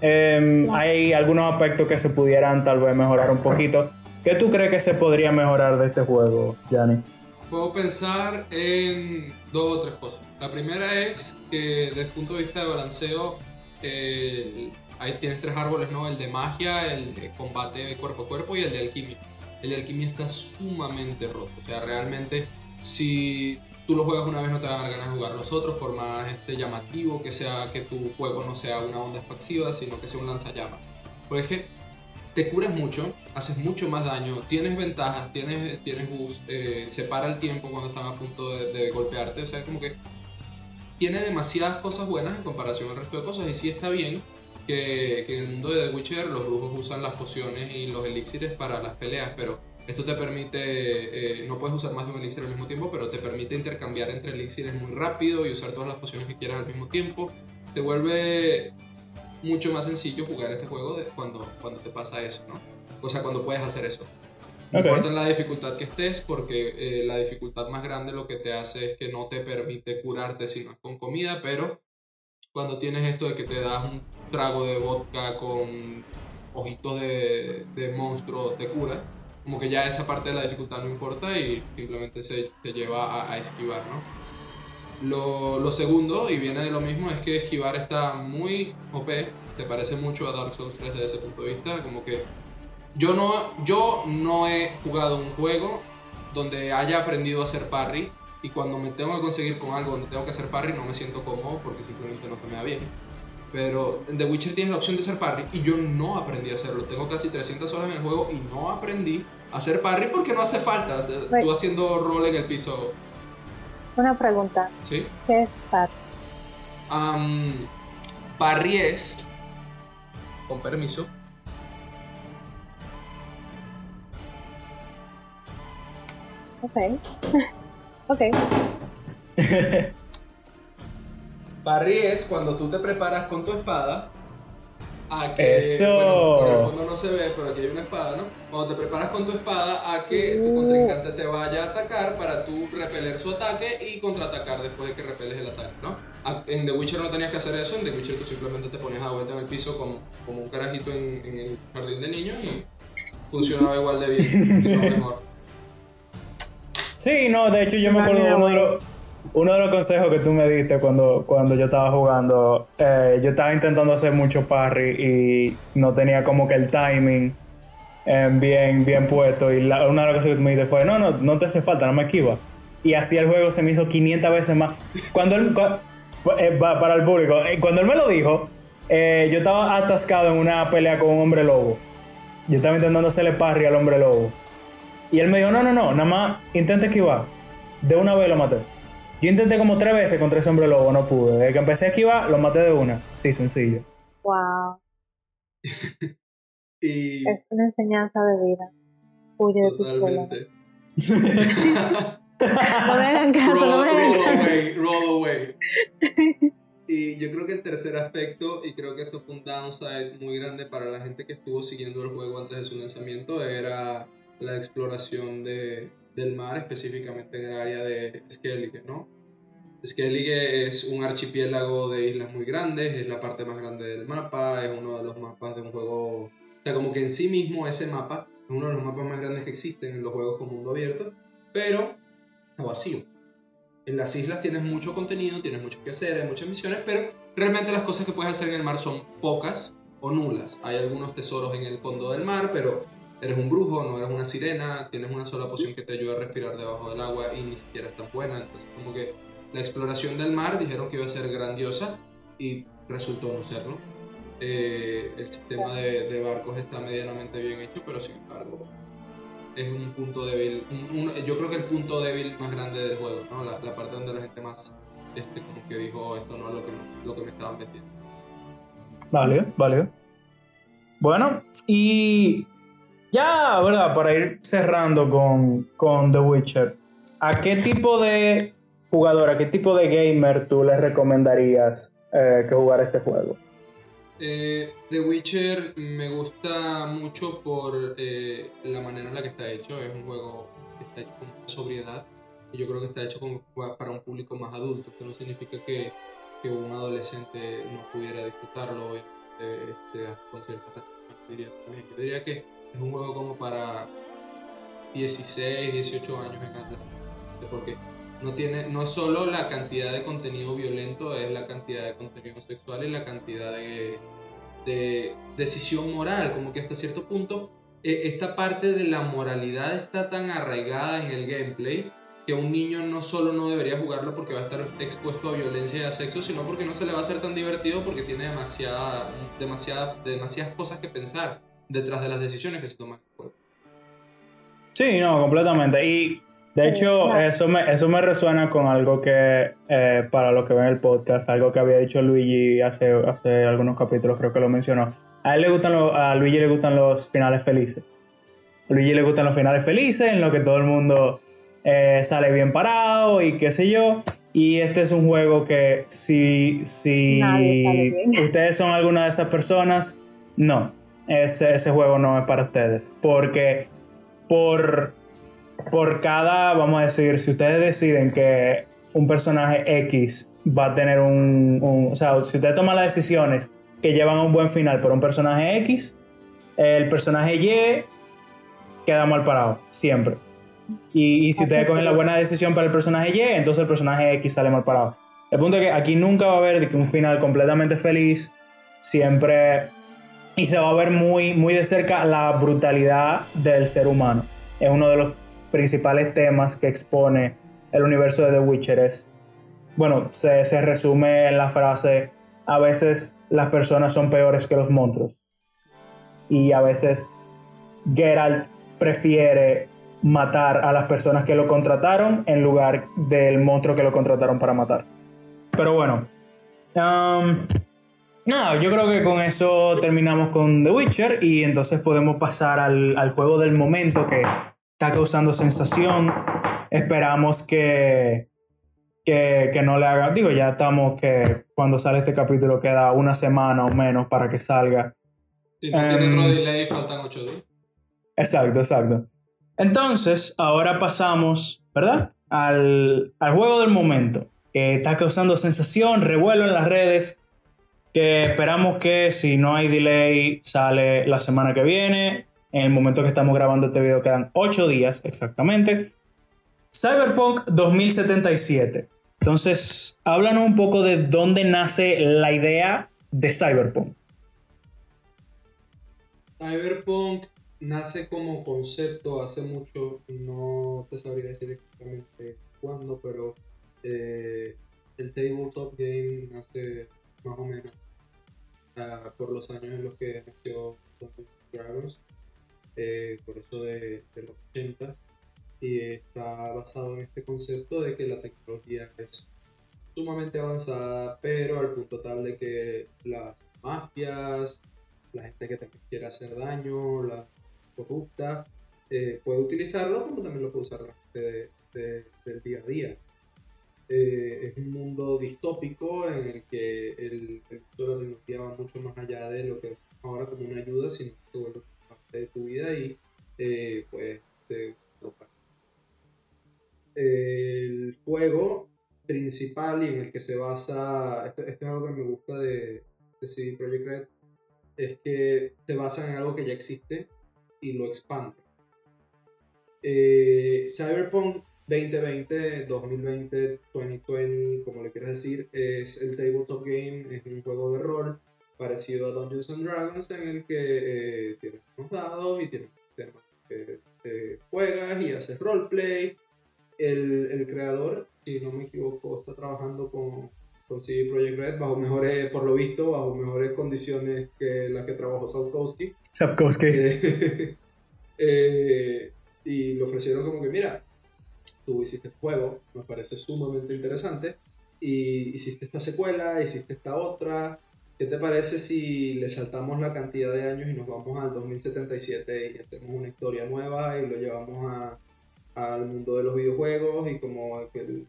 em, hay algunos aspectos que se pudieran tal vez mejorar un poquito. ¿Qué tú crees que se podría mejorar de este juego, Yanni? Puedo pensar en dos o tres cosas. La primera es que desde el punto de vista de balanceo, eh, ahí tienes tres árboles, ¿no? El de magia, el de combate cuerpo a cuerpo y el de alquimia. El alquimia está sumamente roto. O sea, realmente, si tú lo juegas una vez no te van a dar ganas de jugar los otros, por más este, llamativo que sea que tu juego no sea una onda expansiva, sino que sea un lanzallamas. Porque es que te curas mucho, haces mucho más daño, tienes ventajas, tienes, tienes boost, eh, separa el tiempo cuando están a punto de, de golpearte, o sea, como que tiene demasiadas cosas buenas en comparación al resto de cosas y sí está bien que, que en el mundo de The Witcher los brujos usan las pociones y los elixires para las peleas, pero esto te permite, eh, no puedes usar más de un elixir al mismo tiempo, pero te permite intercambiar entre elixires muy rápido y usar todas las pociones que quieras al mismo tiempo. Te vuelve mucho más sencillo jugar este juego de cuando, cuando te pasa eso, ¿no? O sea, cuando puedes hacer eso. No Ok. importa la dificultad que estés, porque eh, la dificultad más grande lo que te hace es que no te permite curarte sino con comida, pero cuando tienes esto de que te das un trago de vodka con ojitos de, de monstruo, te cura, como que ya esa parte de la dificultad no importa y simplemente se, se lleva a, a esquivar, ¿no? Lo, lo segundo, y viene de lo mismo, es que esquivar está muy OP, se parece mucho a Dark Souls 3 desde ese punto de vista, como que yo no, yo no he jugado un juego donde haya aprendido a hacer parry y cuando me tengo que conseguir con algo donde tengo que hacer parry no me siento cómodo porque simplemente no se me da bien. Pero en The Witcher tienes la opción de hacer parry y yo no aprendí a hacerlo. Tengo casi 300 horas en el juego y no aprendí a hacer parry porque no hace falta. tú haciendo rol en el piso. Una pregunta. ¿Sí? ¿Qué es parry? parry es, con permiso, Ok. ok. Parry es cuando tú te preparas con tu espada a que. Eso. Bueno, por el fondo no se ve, pero aquí hay una espada, ¿no? Cuando te preparas con tu espada a que tu uh. contrincante te vaya a atacar para tú repeler su ataque y contraatacar después de que repeles el ataque, ¿no? En The Witcher no tenías que hacer eso, en The Witcher tú simplemente te pones a vuelta en el piso como, como un carajito en, en el jardín de niños y funcionaba igual de bien, no mejor. Sí, no, de hecho yo me acuerdo uno de, los, uno de los consejos que tú me diste cuando, cuando yo estaba jugando. Eh, yo estaba intentando hacer mucho parry y no tenía como que el timing eh, bien, bien puesto. Y una de las cosas que tú me dijiste fue, no, no, no te hace falta, no me esquiva. Y así el juego se me hizo 500 veces más. Cuando él, eh, para el público, cuando él me lo dijo, yo estaba atascado en una pelea con un hombre lobo. Yo estaba intentando hacerle parry al hombre lobo. Y él me dijo, no, no, no, nada más intenta esquivar. De una vez lo maté. Yo intenté como tres veces contra ese hombre lobo, no pude. Desde que empecé a esquivar, lo maté de una. Sí, sencillo. Wow. Es una enseñanza de vida. Huye de tus problemas. no me hagan caso, no me hagan caso. Roll away, roll away. Y yo creo que el tercer aspecto, y creo que esto fue un downside muy grande para la gente que estuvo siguiendo el juego antes de su lanzamiento, era la exploración de, del mar, específicamente en el área de Skellige, ¿no? Skellige es un archipiélago de islas muy grandes, es la parte más grande del mapa, es uno de los mapas de un juego... O sea, como que en sí mismo ese mapa es uno de los mapas más grandes que existen en los juegos con mundo abierto, pero está vacío. En las islas tienes mucho contenido, tienes mucho que hacer, hay muchas misiones, pero realmente las cosas que puedes hacer en el mar son pocas o nulas. Hay algunos tesoros en el fondo del mar, pero eres un brujo, no eres una sirena, tienes una sola poción que te ayuda a respirar debajo del agua y ni siquiera es tan buena. Entonces, como que la exploración del mar dijeron que iba a ser grandiosa y resultó no serlo. Eh, el sistema de, barcos está medianamente bien hecho, pero sin embargo es un punto débil. yo creo que el punto débil más grande del juego, ¿no? la, parte donde la gente más este, como que dijo esto no es lo que, lo que me estaban metiendo. Vale, vale. Bueno, y ya, ¿verdad? Para ir cerrando con, con The Witcher, ¿a qué tipo de jugador, a qué tipo de gamer tú le recomendarías eh, que jugara este juego? Eh, The Witcher me gusta mucho por eh, la manera en la que está hecho. Es un juego que está hecho con sobriedad. Y yo creo que está hecho para un público más adulto. Esto no significa que, que un adolescente no pudiera disfrutarlo este, con Yo diría que es un juego como para 16, 18 años en adelante. Porque no, tiene, no solo la cantidad de contenido violento, es la cantidad de contenido sexual y la cantidad de, de decisión moral. Como que hasta cierto punto, e, esta parte de la moralidad está tan arraigada en el gameplay que un niño no solo no debería jugarlo porque va a estar expuesto a violencia y a sexo, sino porque no se le va a hacer tan divertido porque tiene demasiada, demasiada, demasiadas cosas que pensar detrás de las decisiones que se toman Sí, no, completamente. Y de hecho, eso, me, eso me resuena con algo que, eh, para los que ven el podcast, algo que había dicho Luigi hace, hace algunos capítulos, creo que lo mencionó. A él le gustan a Luigi le gustan los finales felices. A Luigi le gustan los finales felices, en lo que todo el mundo eh, sale bien parado y qué sé yo. Y este es un juego que si, si ustedes son alguna de esas personas, no ese, ese juego no es para ustedes. Porque por, por cada, vamos a decir, si ustedes deciden que un personaje X va a tener un, o sea, si ustedes toman las decisiones que llevan a un buen final por un personaje X, el personaje Y queda mal parado, siempre. Y, y si ustedes cogen la buena decisión para el personaje Y, entonces el personaje X sale mal parado. El punto es que aquí nunca va a haber un final completamente feliz. Siempre y se va a ver muy, muy de cerca la brutalidad del ser humano. Es uno de los principales temas que expone el universo de The Witcher. Es, bueno, se, se resume en la frase, a veces las personas son peores que los monstruos. Y a veces Geralt prefiere matar a las personas que lo contrataron en lugar del monstruo que lo contrataron para matar. Pero bueno. Um, nada, yo creo que con eso terminamos con The Witcher y entonces podemos pasar al, al juego del momento que está causando sensación. Esperamos que, que, que, no le haga. Digo, ya estamos que cuando sale este capítulo queda una semana o menos para que salga. Si no tiene otro em, delay, faltan ocho días. Exacto, exacto. Entonces, ahora pasamos, ¿verdad? Al, al juego del momento, que está causando sensación, revuelo en las redes, que esperamos que si no hay delay sale la semana que viene. En el momento que estamos grabando este video quedan 8 días exactamente. Cyberpunk 2077. Entonces, háblanos un poco de dónde nace la idea de Cyberpunk. Cyberpunk nace como concepto hace mucho, no te sabría decir exactamente cuándo, pero eh, el tabletop game nace más o menos uh, por los años en los que nació Dragons, eh, por eso de, los 80, y está basado en este concepto de que la tecnología es sumamente avanzada, pero al punto tal de que las mafias, la gente que también quiere hacer daño, las corrupta, eh, puede utilizarlo como también lo puede usar la gente del día a día. Eh, es un mundo distópico en el que el, el uso de la tecnología va mucho más allá de lo que ahora como una ayuda, sino que se vuelve parte de tu vida y eh, pues te El juego principal y en el que se basa, esto, esto, es algo que me gusta de, de CD Projekt Red, es que se basa en algo que ya existe y lo expande. Eh, Cyberpunk 2020, 2020, 2020, como le quieras decir, es el tabletop game, es un juego de rol parecido a Dungeons and Dragons en el que eh, tienes unos dados y tienes temas que eh, juegas y haces roleplay. El, el creador, si no me equivoco, está trabajando con, con CD Projekt Red bajo mejores, por lo visto, bajo mejores condiciones que las que trabajó Sapkowski. Sapkowski. Eh, eh, y le ofrecieron como que, mira, tú hiciste el juego, me parece sumamente interesante, y hiciste esta secuela, hiciste esta otra, ¿qué te parece si le saltamos la cantidad de años y nos vamos al 2077 y hacemos una historia nueva y lo llevamos al mundo de los videojuegos y como que él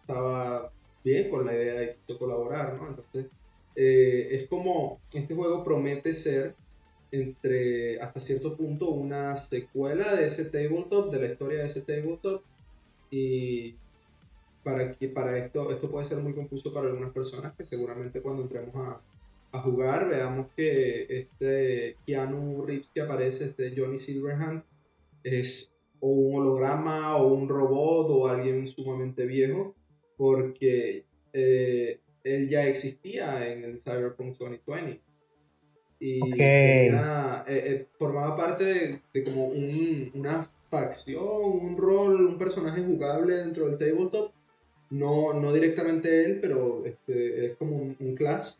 estaba bien con la idea de colaborar, ¿no? Entonces, eh, es como, este juego promete ser entre hasta cierto punto una secuela de ese tabletop, de la historia de ese tabletop. Y para, que, para esto, esto puede ser muy confuso para algunas personas que seguramente cuando entremos a, a jugar veamos que este Keanu Reeves que aparece, este Johnny Silverhand, es o un holograma o un robot o alguien sumamente viejo, porque eh, él ya existía en el Cyberpunk 2020 y eh, eh, formaba parte de, como un, una facción, un rol, un personaje jugable dentro del tabletop. No, no directamente él, pero este, es como un, class,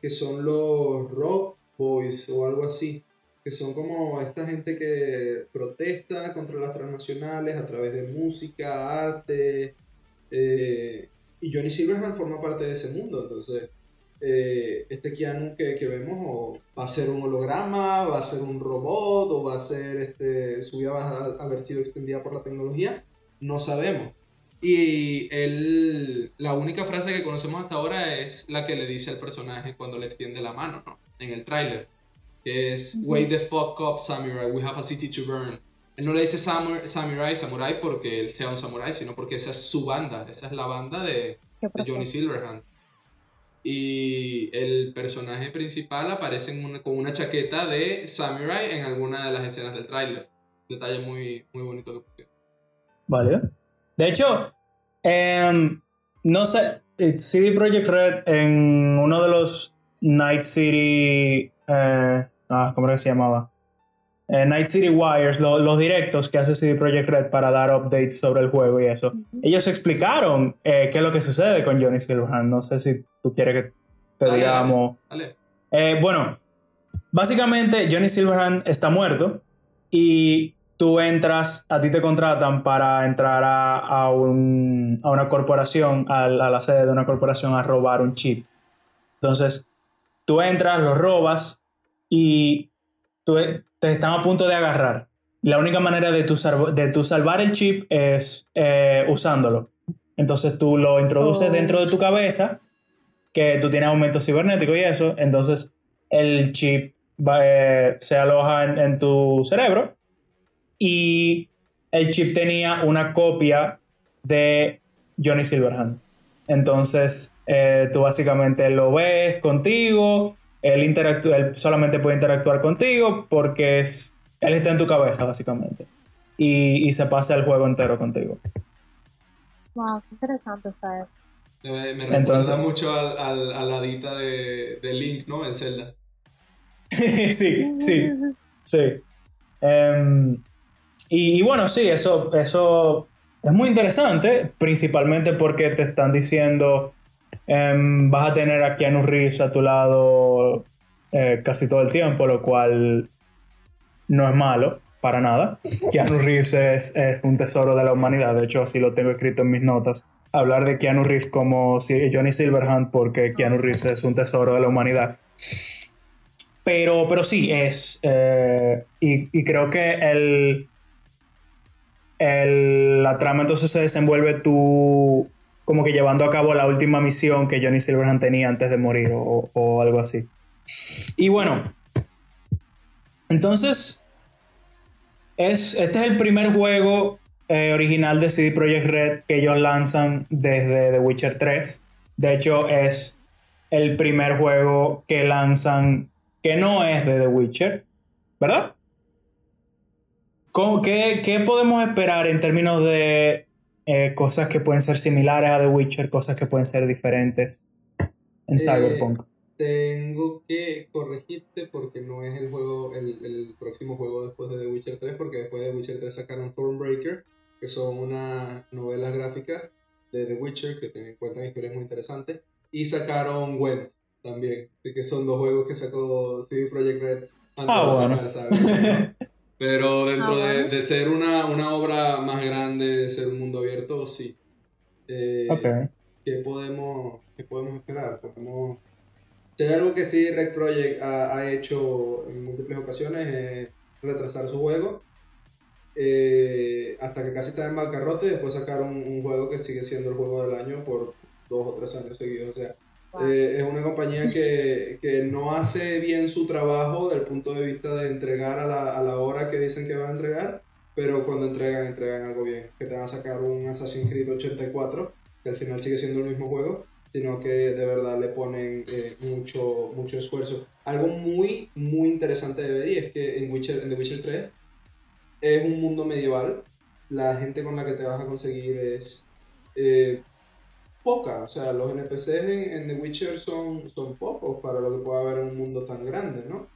que son los Rock Boys o algo así, que son como esta gente que protesta contra las transnacionales a través de música, arte, eh, y Johnny Silverhand forma parte de ese mundo, entonces eh, este Keanu que, que, vemos o va a ser un holograma, va a ser un robot o va a ser, este, su vida va a haber sido extendida por la tecnología, no sabemos. Y él, la única frase que conocemos hasta ahora es la que le dice al personaje cuando le extiende la mano, ¿no? En el tráiler, que es, Wait the fuck up, samurai, we have a city to burn. Él no le dice samurai, samurai porque él sea un samurai, sino porque esa es su banda, esa es la banda de, de Johnny Silverhand y el personaje principal aparece con una chaqueta de samurai en alguna de las escenas del tráiler. Detalle muy, muy bonito que pusieron. Vale. De hecho, em, no sé, eh, CD Projekt Red en uno de los Night City... Eh, ah, ¿Cómo era que se llamaba? Eh, Night City Wires, los directos que hace CD Projekt Red para dar updates sobre el juego y eso. Ellos explicaron eh, qué es lo que sucede con Johnny Silverhand. No sé si tú quieres que te digamos. Eh, bueno, básicamente Johnny Silverhand está muerto y tú entras, a ti te contratan para entrar a, a, un, a una corporación, a, la sede de una corporación a robar un chip. Entonces, tú entras, lo robas y tú, te están a punto de agarrar. La única manera de tu, de salvar el chip es eh, usándolo. Entonces tú lo introduces oh. dentro de tu cabeza, que tú tienes aumento cibernético y eso, entonces el chip eh, se aloja en, tu cerebro y el chip tenía una copia de Johnny Silverhand. Entonces eh, tú básicamente lo ves contigo, él, él solamente puede interactuar contigo porque es, él está en tu cabeza básicamente y, y se pasa el juego entero contigo. Wow, qué interesante está eso. Me, recuerda mucho al, al, a la dita de, de, Link, ¿no? En Zelda. sí, sí, sí. Em, y, bueno, sí, eso, eso es muy interesante, principalmente porque te están diciendo, em, vas a tener a Keanu Reeves a tu lado eh, casi todo el tiempo, lo cual no es malo para nada. Keanu Reeves es, un tesoro de la humanidad, de hecho así lo tengo escrito en mis notas. Hablar de Keanu Reeves como Johnny Silverhand porque Keanu Reeves es un tesoro de la humanidad. Pero, pero sí, es... Eh, y, creo que el, el, la trama entonces se desenvuelve tú como que llevando a cabo la última misión que Johnny Silverhand tenía antes de morir o, algo así. Y bueno, entonces es, este es el primer juego eh, original de CD Projekt Red que ellos lanzan desde The Witcher 3. De hecho, es el primer juego que lanzan que no es de The Witcher, ¿verdad? Qué, qué, podemos esperar en términos de eh, cosas que pueden ser similares a The Witcher, cosas que pueden ser diferentes en eh, Cyberpunk? Tengo que corregirte porque no es el juego, el, el, próximo juego después de The Witcher 3, porque después de The Witcher 3 sacaron Thornbreaker, que son unas novelas gráficas de The Witcher que te encuentran historias muy interesantes, y sacaron Web también, así que son dos juegos que sacó CD Projekt Red antes ah, de sacar, Pero dentro ah, de, de, ser una, una, obra más grande, de ser un mundo abierto, sí. Eh, ¿qué, podemos, ¿Qué podemos esperar? Podemos si hay algo que sí Rec Project ha, hecho en múltiples ocasiones es retrasar su juego eh, hasta que casi está en bancarrota y después sacaron un, juego que sigue siendo el juego del año por dos o tres años seguidos. O sea, eh, es una compañía que, que, no hace bien su trabajo desde el punto de vista de entregar a la, a la hora que dicen que van a entregar, pero cuando entregan, entregan algo bien. Que te van a sacar un Assassin's Creed 84, que al final sigue siendo el mismo juego, sino que de verdad le ponen eh, mucho, mucho esfuerzo. Algo muy, muy interesante de ver y es que en, Witcher, en The Witcher 3 es un mundo medieval. La gente con la que te vas a conseguir es eh, poca. O sea, los NPCs en, The Witcher son, son pocos para lo que puede haber en un mundo tan grande, ¿no?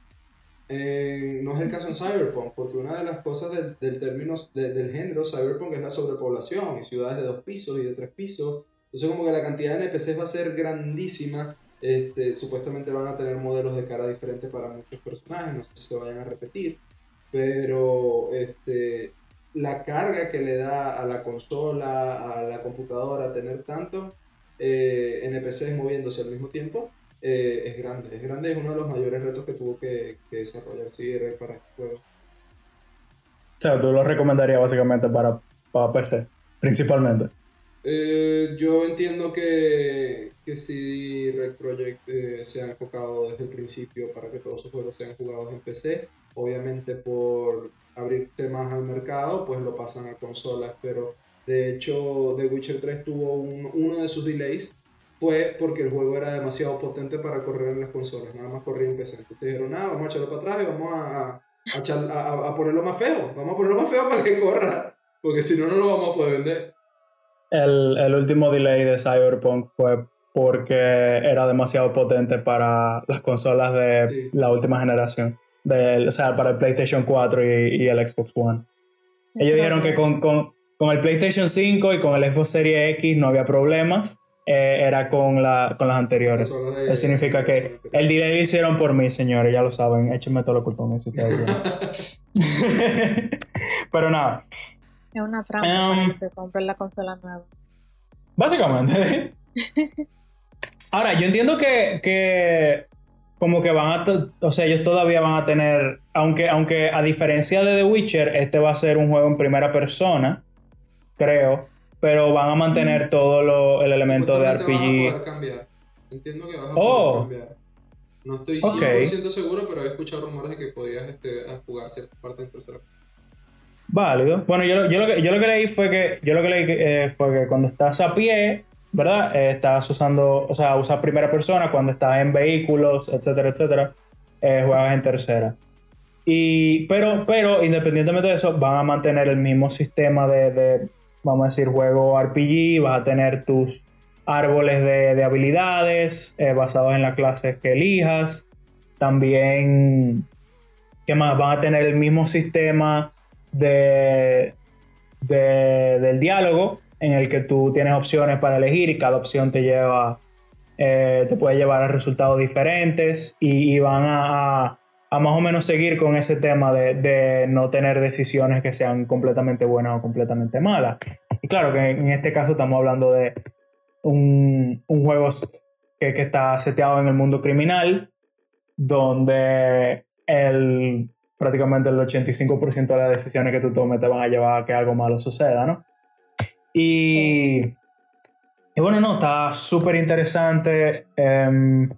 Eh, no es el caso en Cyberpunk, porque una de las cosas del, del término del género Cyberpunk es la sobrepoblación y ciudades de dos pisos y de tres pisos entonces como que la cantidad de NPCs va a ser grandísima. Este, supuestamente van a tener modelos de cara diferentes para muchos personajes, no sé si se vayan a repetir, pero este, la carga que le da a la consola, a la computadora, tener tantos eh, NPCs moviéndose al mismo tiempo, eh, es grande. Es grande, es uno de los mayores retos que tuvo que, desarrollar CR para este juego. O sea, tú lo recomendarías básicamente para, para PC, principalmente. Eh, yo entiendo que, que CD Red Project eh, se ha enfocado desde el principio para que todos sus juegos sean jugados en PC. Obviamente por abrirse más al mercado, pues lo pasan a consolas, pero de hecho The Witcher 3 tuvo uno de sus delays fue porque el juego era demasiado potente para correr en las consolas, nada más corría en PC. Entonces dijeron, nada, vamos a echarlo para atrás y vamos a, a, a ponerlo más feo, vamos a ponerlo más feo para que corra, porque si no, no lo vamos a poder vender el, el, último delay de Cyberpunk fue porque era demasiado potente para las consolas de la última generación. De, o sea, para el PlayStation 4 y, y el Xbox One. Ellos dijeron que con, con, con, el PlayStation 5 y con el Xbox Series X no había problemas, eh, era con, la, con las anteriores. De- Eso significa que de- el delay lo hicieron por mí, señores, ya lo saben. Échenme todo lo culpón si ustedes quieren. Pero nada, Es una trampa Um, para que te compres la consola nueva. básicamente. Ahora, yo entiendo que, que como que van a, o sea, ellos todavía van a tener, aunque, aunque a diferencia de The Witcher, este va a ser un juego en primera persona, creo, pero van a mantener todo lo, el elemento de Supuestamente vas a RPG. poder cambiar. Entiendo que vas a Oh. poder cambiar. No estoy Ok. 100% seguro, pero he escuchado rumores de que podías este, jugar ciertas partes en tercera. Válido. Bueno, yo, lo- yo, lo que, yo lo que leí fue que, yo lo que leí eh, fue que cuando estás a pie, ¿verdad? Eh, estás usando, o sea, usas primera persona, cuando estás en vehículos, etcétera, etcétera, eh, juegas en tercera. Y, pero, pero, independientemente de eso, van a mantener el mismo sistema de, de, vamos a decir, juego RPG, vas a tener tus árboles de, de habilidades eh, basados en las clases que elijas. También, ¿qué más? Van a tener el mismo sistema de, de- del diálogo en el que tú tienes opciones para elegir y cada opción te lleva eh, te puede llevar a resultados diferentes y, van a- a más o menos seguir con ese tema de, de no tener decisiones que sean completamente buenas o completamente malas. Y claro que en este caso estamos hablando de un, un juego que, que está seteado en el mundo criminal, donde el, prácticamente el 85% de las decisiones que tú tomes te van a llevar a que algo malo suceda, ¿no? Y, y bueno, no, está súper interesante. em,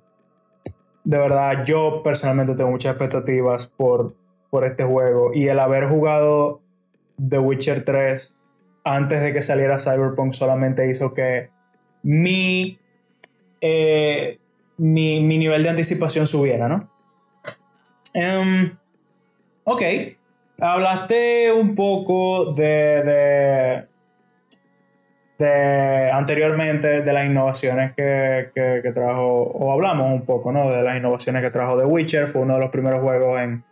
de verdad, yo personalmente tengo muchas expectativas por, por este juego. Y el haber jugado The Witcher 3 antes de que saliera Cyberpunk solamente hizo que mi, eh, mi, mi nivel de anticipación subiera, ¿no? Em, ok. Hablaste un poco de, de, de anteriormente de las innovaciones que, que, que trajo, o hablamos un poco, ¿no? De las innovaciones que trajo The Witcher. Fue uno de los primeros juegos en,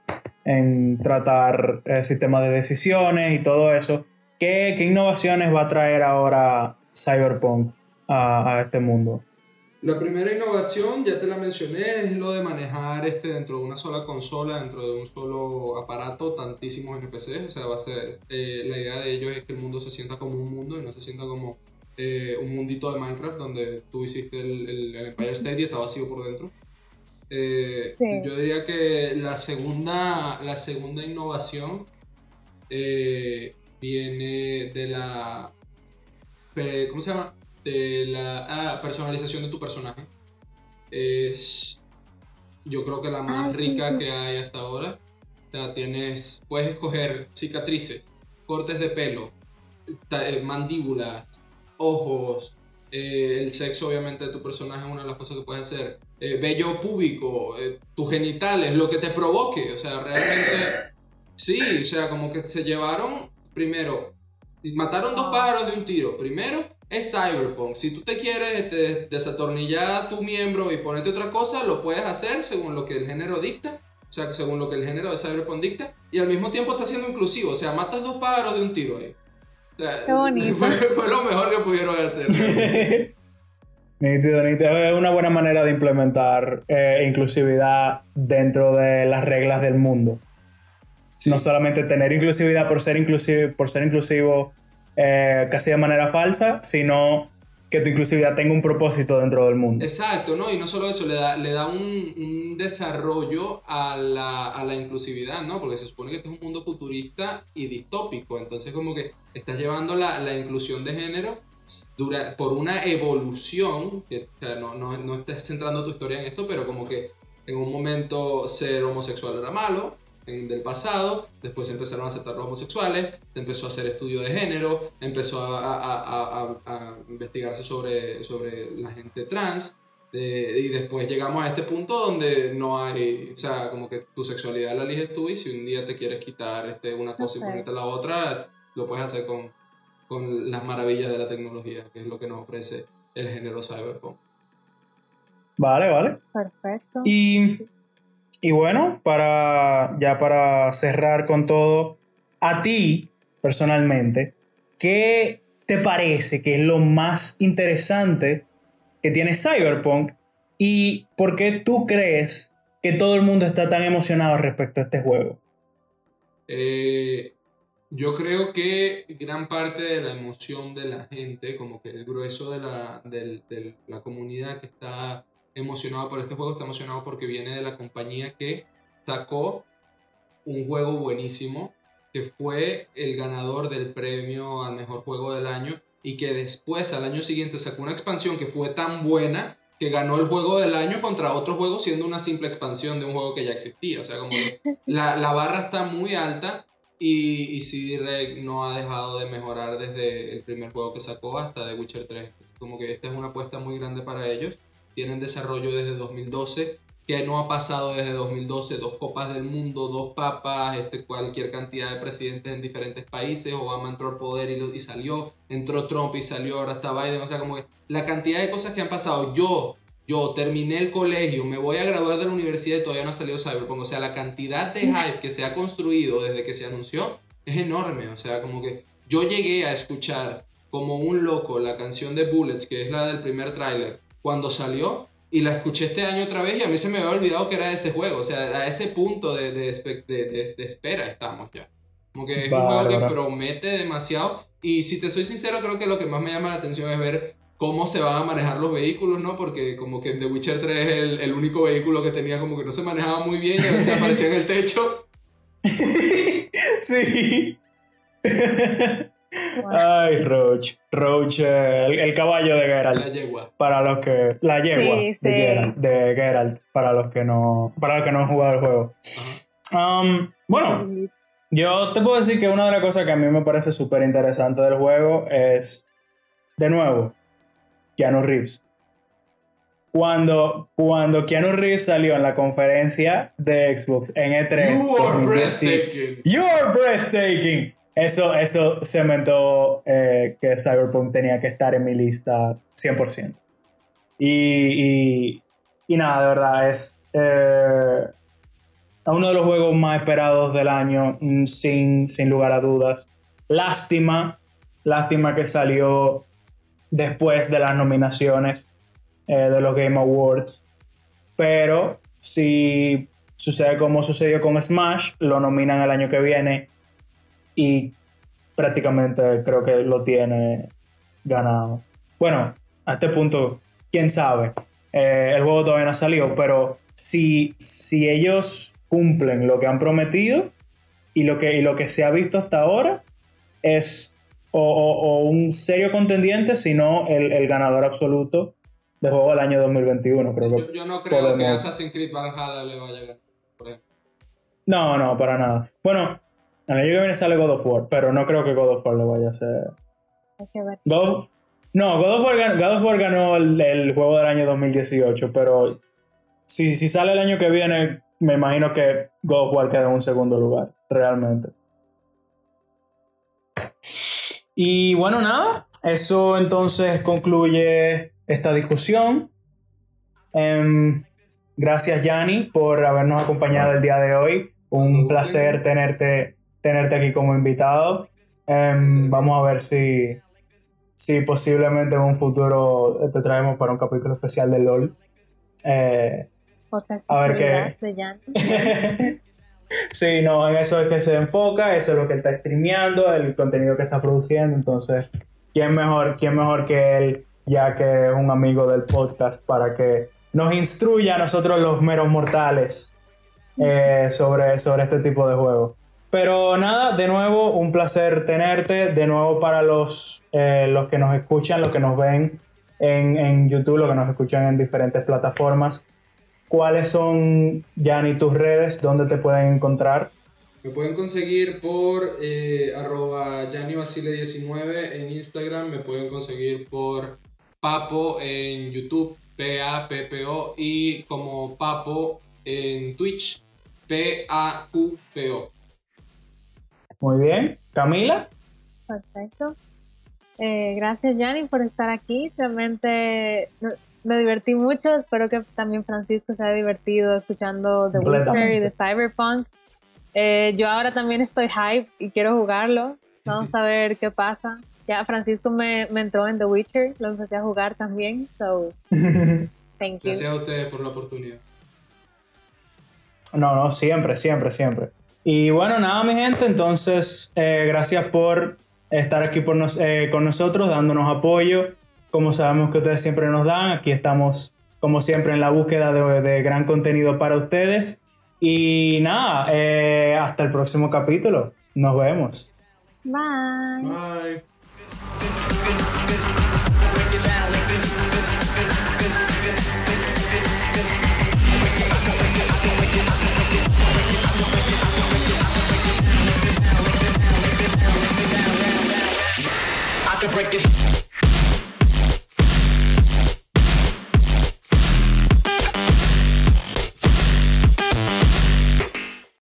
en tratar el sistema de decisiones y todo eso. ¿Qué, qué innovaciones va a traer ahora Cyberpunk a, a este mundo? La primera innovación, ya te la mencioné, es lo de manejar este dentro de una sola consola, dentro de un solo aparato, tantísimos NPCs. O sea, va a ser, eh, la idea de ellos es que el mundo se sienta como un mundo y no se sienta como eh, un mundito de Minecraft donde tú hiciste el, el- el Empire State y está vacío por dentro. Eh, Sí. Yo diría que la segunda, la segunda innovación viene de la... ¿Cómo se llama? De la ah, personalización de tu personaje. Es, yo creo que la más Ah, sí, rica sí. que hay hasta ahora. O sea, tienes, puedes escoger cicatrices, cortes de pelo, eh, mandíbulas, ojos, eh, el sexo obviamente de tu personaje es una de las cosas que puedes hacer, eh, vello púbico, eh, tus genitales, lo que te provoque, o sea, realmente, sí, o sea, como que se llevaron, primero, mataron dos pájaros de un tiro, primero es Cyberpunk, si tú te quieres este, desatornillar tu miembro y ponerte otra cosa, lo puedes hacer según lo que el género dicta, o sea, según lo que el género de Cyberpunk dicta, y al mismo tiempo está siendo inclusivo, o sea, matas dos pájaros de un tiro ahí. O sea, Qué bonito. Fue, fue lo mejor que pudieron hacer. Nítido, nítido. Es una buena manera de implementar eh, inclusividad dentro de las reglas del mundo. No solamente tener inclusividad por ser, inclusivo, por ser inclusivo eh, casi de manera falsa, sino que tu inclusividad tenga un propósito dentro del mundo. Exacto, ¿no? Y no solo eso, le da, un, desarrollo a la, inclusividad, ¿no? Porque se supone que este es un mundo futurista y distópico, entonces como que estás llevando la, la inclusión de género por una evolución, que, no, no, no estás centrando tu historia en esto, pero como que en un momento ser homosexual era malo, del pasado, después se empezaron a aceptar los homosexuales, se empezó a hacer estudio de género, empezó a, a- a- a- a investigarse sobre, sobre la gente trans, eh, y después llegamos a este punto donde no hay, o sea, como que tu sexualidad la eliges tú y si un día te quieres quitar este, una cosa y Ok. ponerte la otra, lo puedes hacer con, con las maravillas de la tecnología, que es lo que nos ofrece el género cyberpunk. Vale, vale. Perfecto. Y, y bueno, para, ya para cerrar con todo, a ti personalmente, ¿qué te parece que es lo más interesante que tiene Cyberpunk y por qué tú crees que todo el mundo está tan emocionado respecto a este juego. Eh, yo creo que gran parte de la emoción de la gente, como que el grueso de la, de la comunidad que está emocionado por este juego, está emocionado porque viene de la compañía que sacó un juego buenísimo, que fue el ganador del premio al mejor juego del año y que después al año siguiente sacó una expansión que fue tan buena que ganó el juego del año contra otro juego siendo una simple expansión de un juego que ya existía. O sea, como la, la barra está muy alta y, y CD no ha dejado de mejorar desde el primer juego que sacó hasta The Witcher 3. Como que esta es una apuesta muy grande para ellos. Tienen desarrollo desde 2012 que no ha pasado desde 2012, dos copas del mundo, dos papas, este, cualquier cantidad de presidentes en diferentes países, Obama entró al poder y, y, salió, entró Trump y salió, ahora está Biden, o sea, como que la cantidad de cosas que han pasado, yo, yo terminé el colegio, me voy a graduar de la universidad y todavía no ha salido Cyberpunk, o sea, la cantidad de hype que se ha construido desde que se anunció es enorme, o sea, como que yo llegué a escuchar como un loco la canción de Bullets, que es la del primer tráiler, cuando salió, y la escuché este año otra vez y a mí se me había olvidado que era ese juego. O sea, a ese punto de, de, de, de espera estamos ya. Como que es un juego que promete demasiado. Y si te soy sincero, creo que lo que más me llama la atención es ver cómo se van a manejar los vehículos, ¿no? Porque como que en The Witcher 3 es el, el único vehículo que tenía como que no se manejaba muy bien y a veces aparecía en el techo. sí. Ay, Roach. Roach, el, caballo de Geralt. La yegua. Para los que. La yegua de, Geralt, de, Geralt, Para los que no. Para los que no han jugado el juego. Um, bueno, yo te puedo decir que una de las cosas que a mí me parece súper interesante del juego es. De nuevo, Keanu Reeves. Cuando, cuando Keanu Reeves salió en la conferencia de Xbox en E3. You are breathtaking. You are breathtaking eso, eso cementó eh, que Cyberpunk tenía que estar en mi lista 100%. Y, y, y nada, de verdad, es eh, uno de los juegos más esperados del año, mm, sin, sin lugar a dudas. Lástima, lástima que salió después de las nominaciones eh, de los Game Awards. Pero si sucede como sucedió con Smash, lo nominan el año que viene y prácticamente creo que lo tiene ganado. Bueno, a este punto, quién sabe. Eh, el juego todavía no ha salido, pero si, si ellos cumplen lo que han prometido y lo que, lo que se ha visto hasta ahora, es o, un serio contendiente, sino el, el, ganador absoluto del juego del año 2021. Creo yo, yo no creo que Assassin's Creed Valhalla le vaya a ganar, No, no, para nada. Bueno, el año que viene sale God of War, pero no creo que God of War lo vaya a hacer. God no, God of War, ganó el, juego del año 2018, pero si, si sale el año que viene, me imagino que God of War queda en un segundo lugar, realmente. Y bueno, nada, eso entonces concluye esta discusión. Em, gracias, Yanni, por habernos acompañado el día de hoy. Un placer tenerte tenerte aquí como invitado. Em, vamos a ver si, si posiblemente en un futuro te traemos para un capítulo especial de LOL. Eh, Otra a ver qué. sí, no, en eso es que se enfoca, eso es lo que él está streameando, el contenido que está produciendo. Entonces, ¿quién mejor, quién mejor que él, ya que es un amigo del podcast, para que nos instruya a nosotros los meros mortales eh, sobre, sobre este tipo de juegos? Pero nada, de nuevo, un placer tenerte. De nuevo para los, eh, los que nos escuchan, los que nos ven en, en, YouTube, los que nos escuchan en diferentes plataformas. ¿Cuáles son, Yanni, tus redes? ¿Dónde te pueden encontrar? Me pueden conseguir por eh, arroba 19 en Instagram. Me pueden conseguir por Papo en YouTube, P-A-P-P-O. Y como Papo en Twitch, P-A-Q-P-O. Muy bien. Camila. Perfecto. Eh, gracias, Yanni, por estar aquí. Realmente me divertí mucho. Espero que también Francisco se haya divertido escuchando The Witcher y The Cyberpunk. Eh, yo ahora también estoy hype y quiero jugarlo. Vamos a ver qué pasa. Ya Francisco me, me entró en The Witcher, lo empecé a jugar también, so thank you. Gracias a ustedes por la oportunidad. No, no, siempre, siempre, siempre. Y bueno, nada, mi gente, entonces, eh, gracias por estar aquí por nos- eh, con nosotros, dándonos apoyo. Como sabemos que ustedes siempre nos dan, aquí estamos, como siempre, en la búsqueda de, de gran contenido para ustedes. Y nada, eh, hasta el próximo capítulo. Nos vemos. Bye. Bye. Can break it.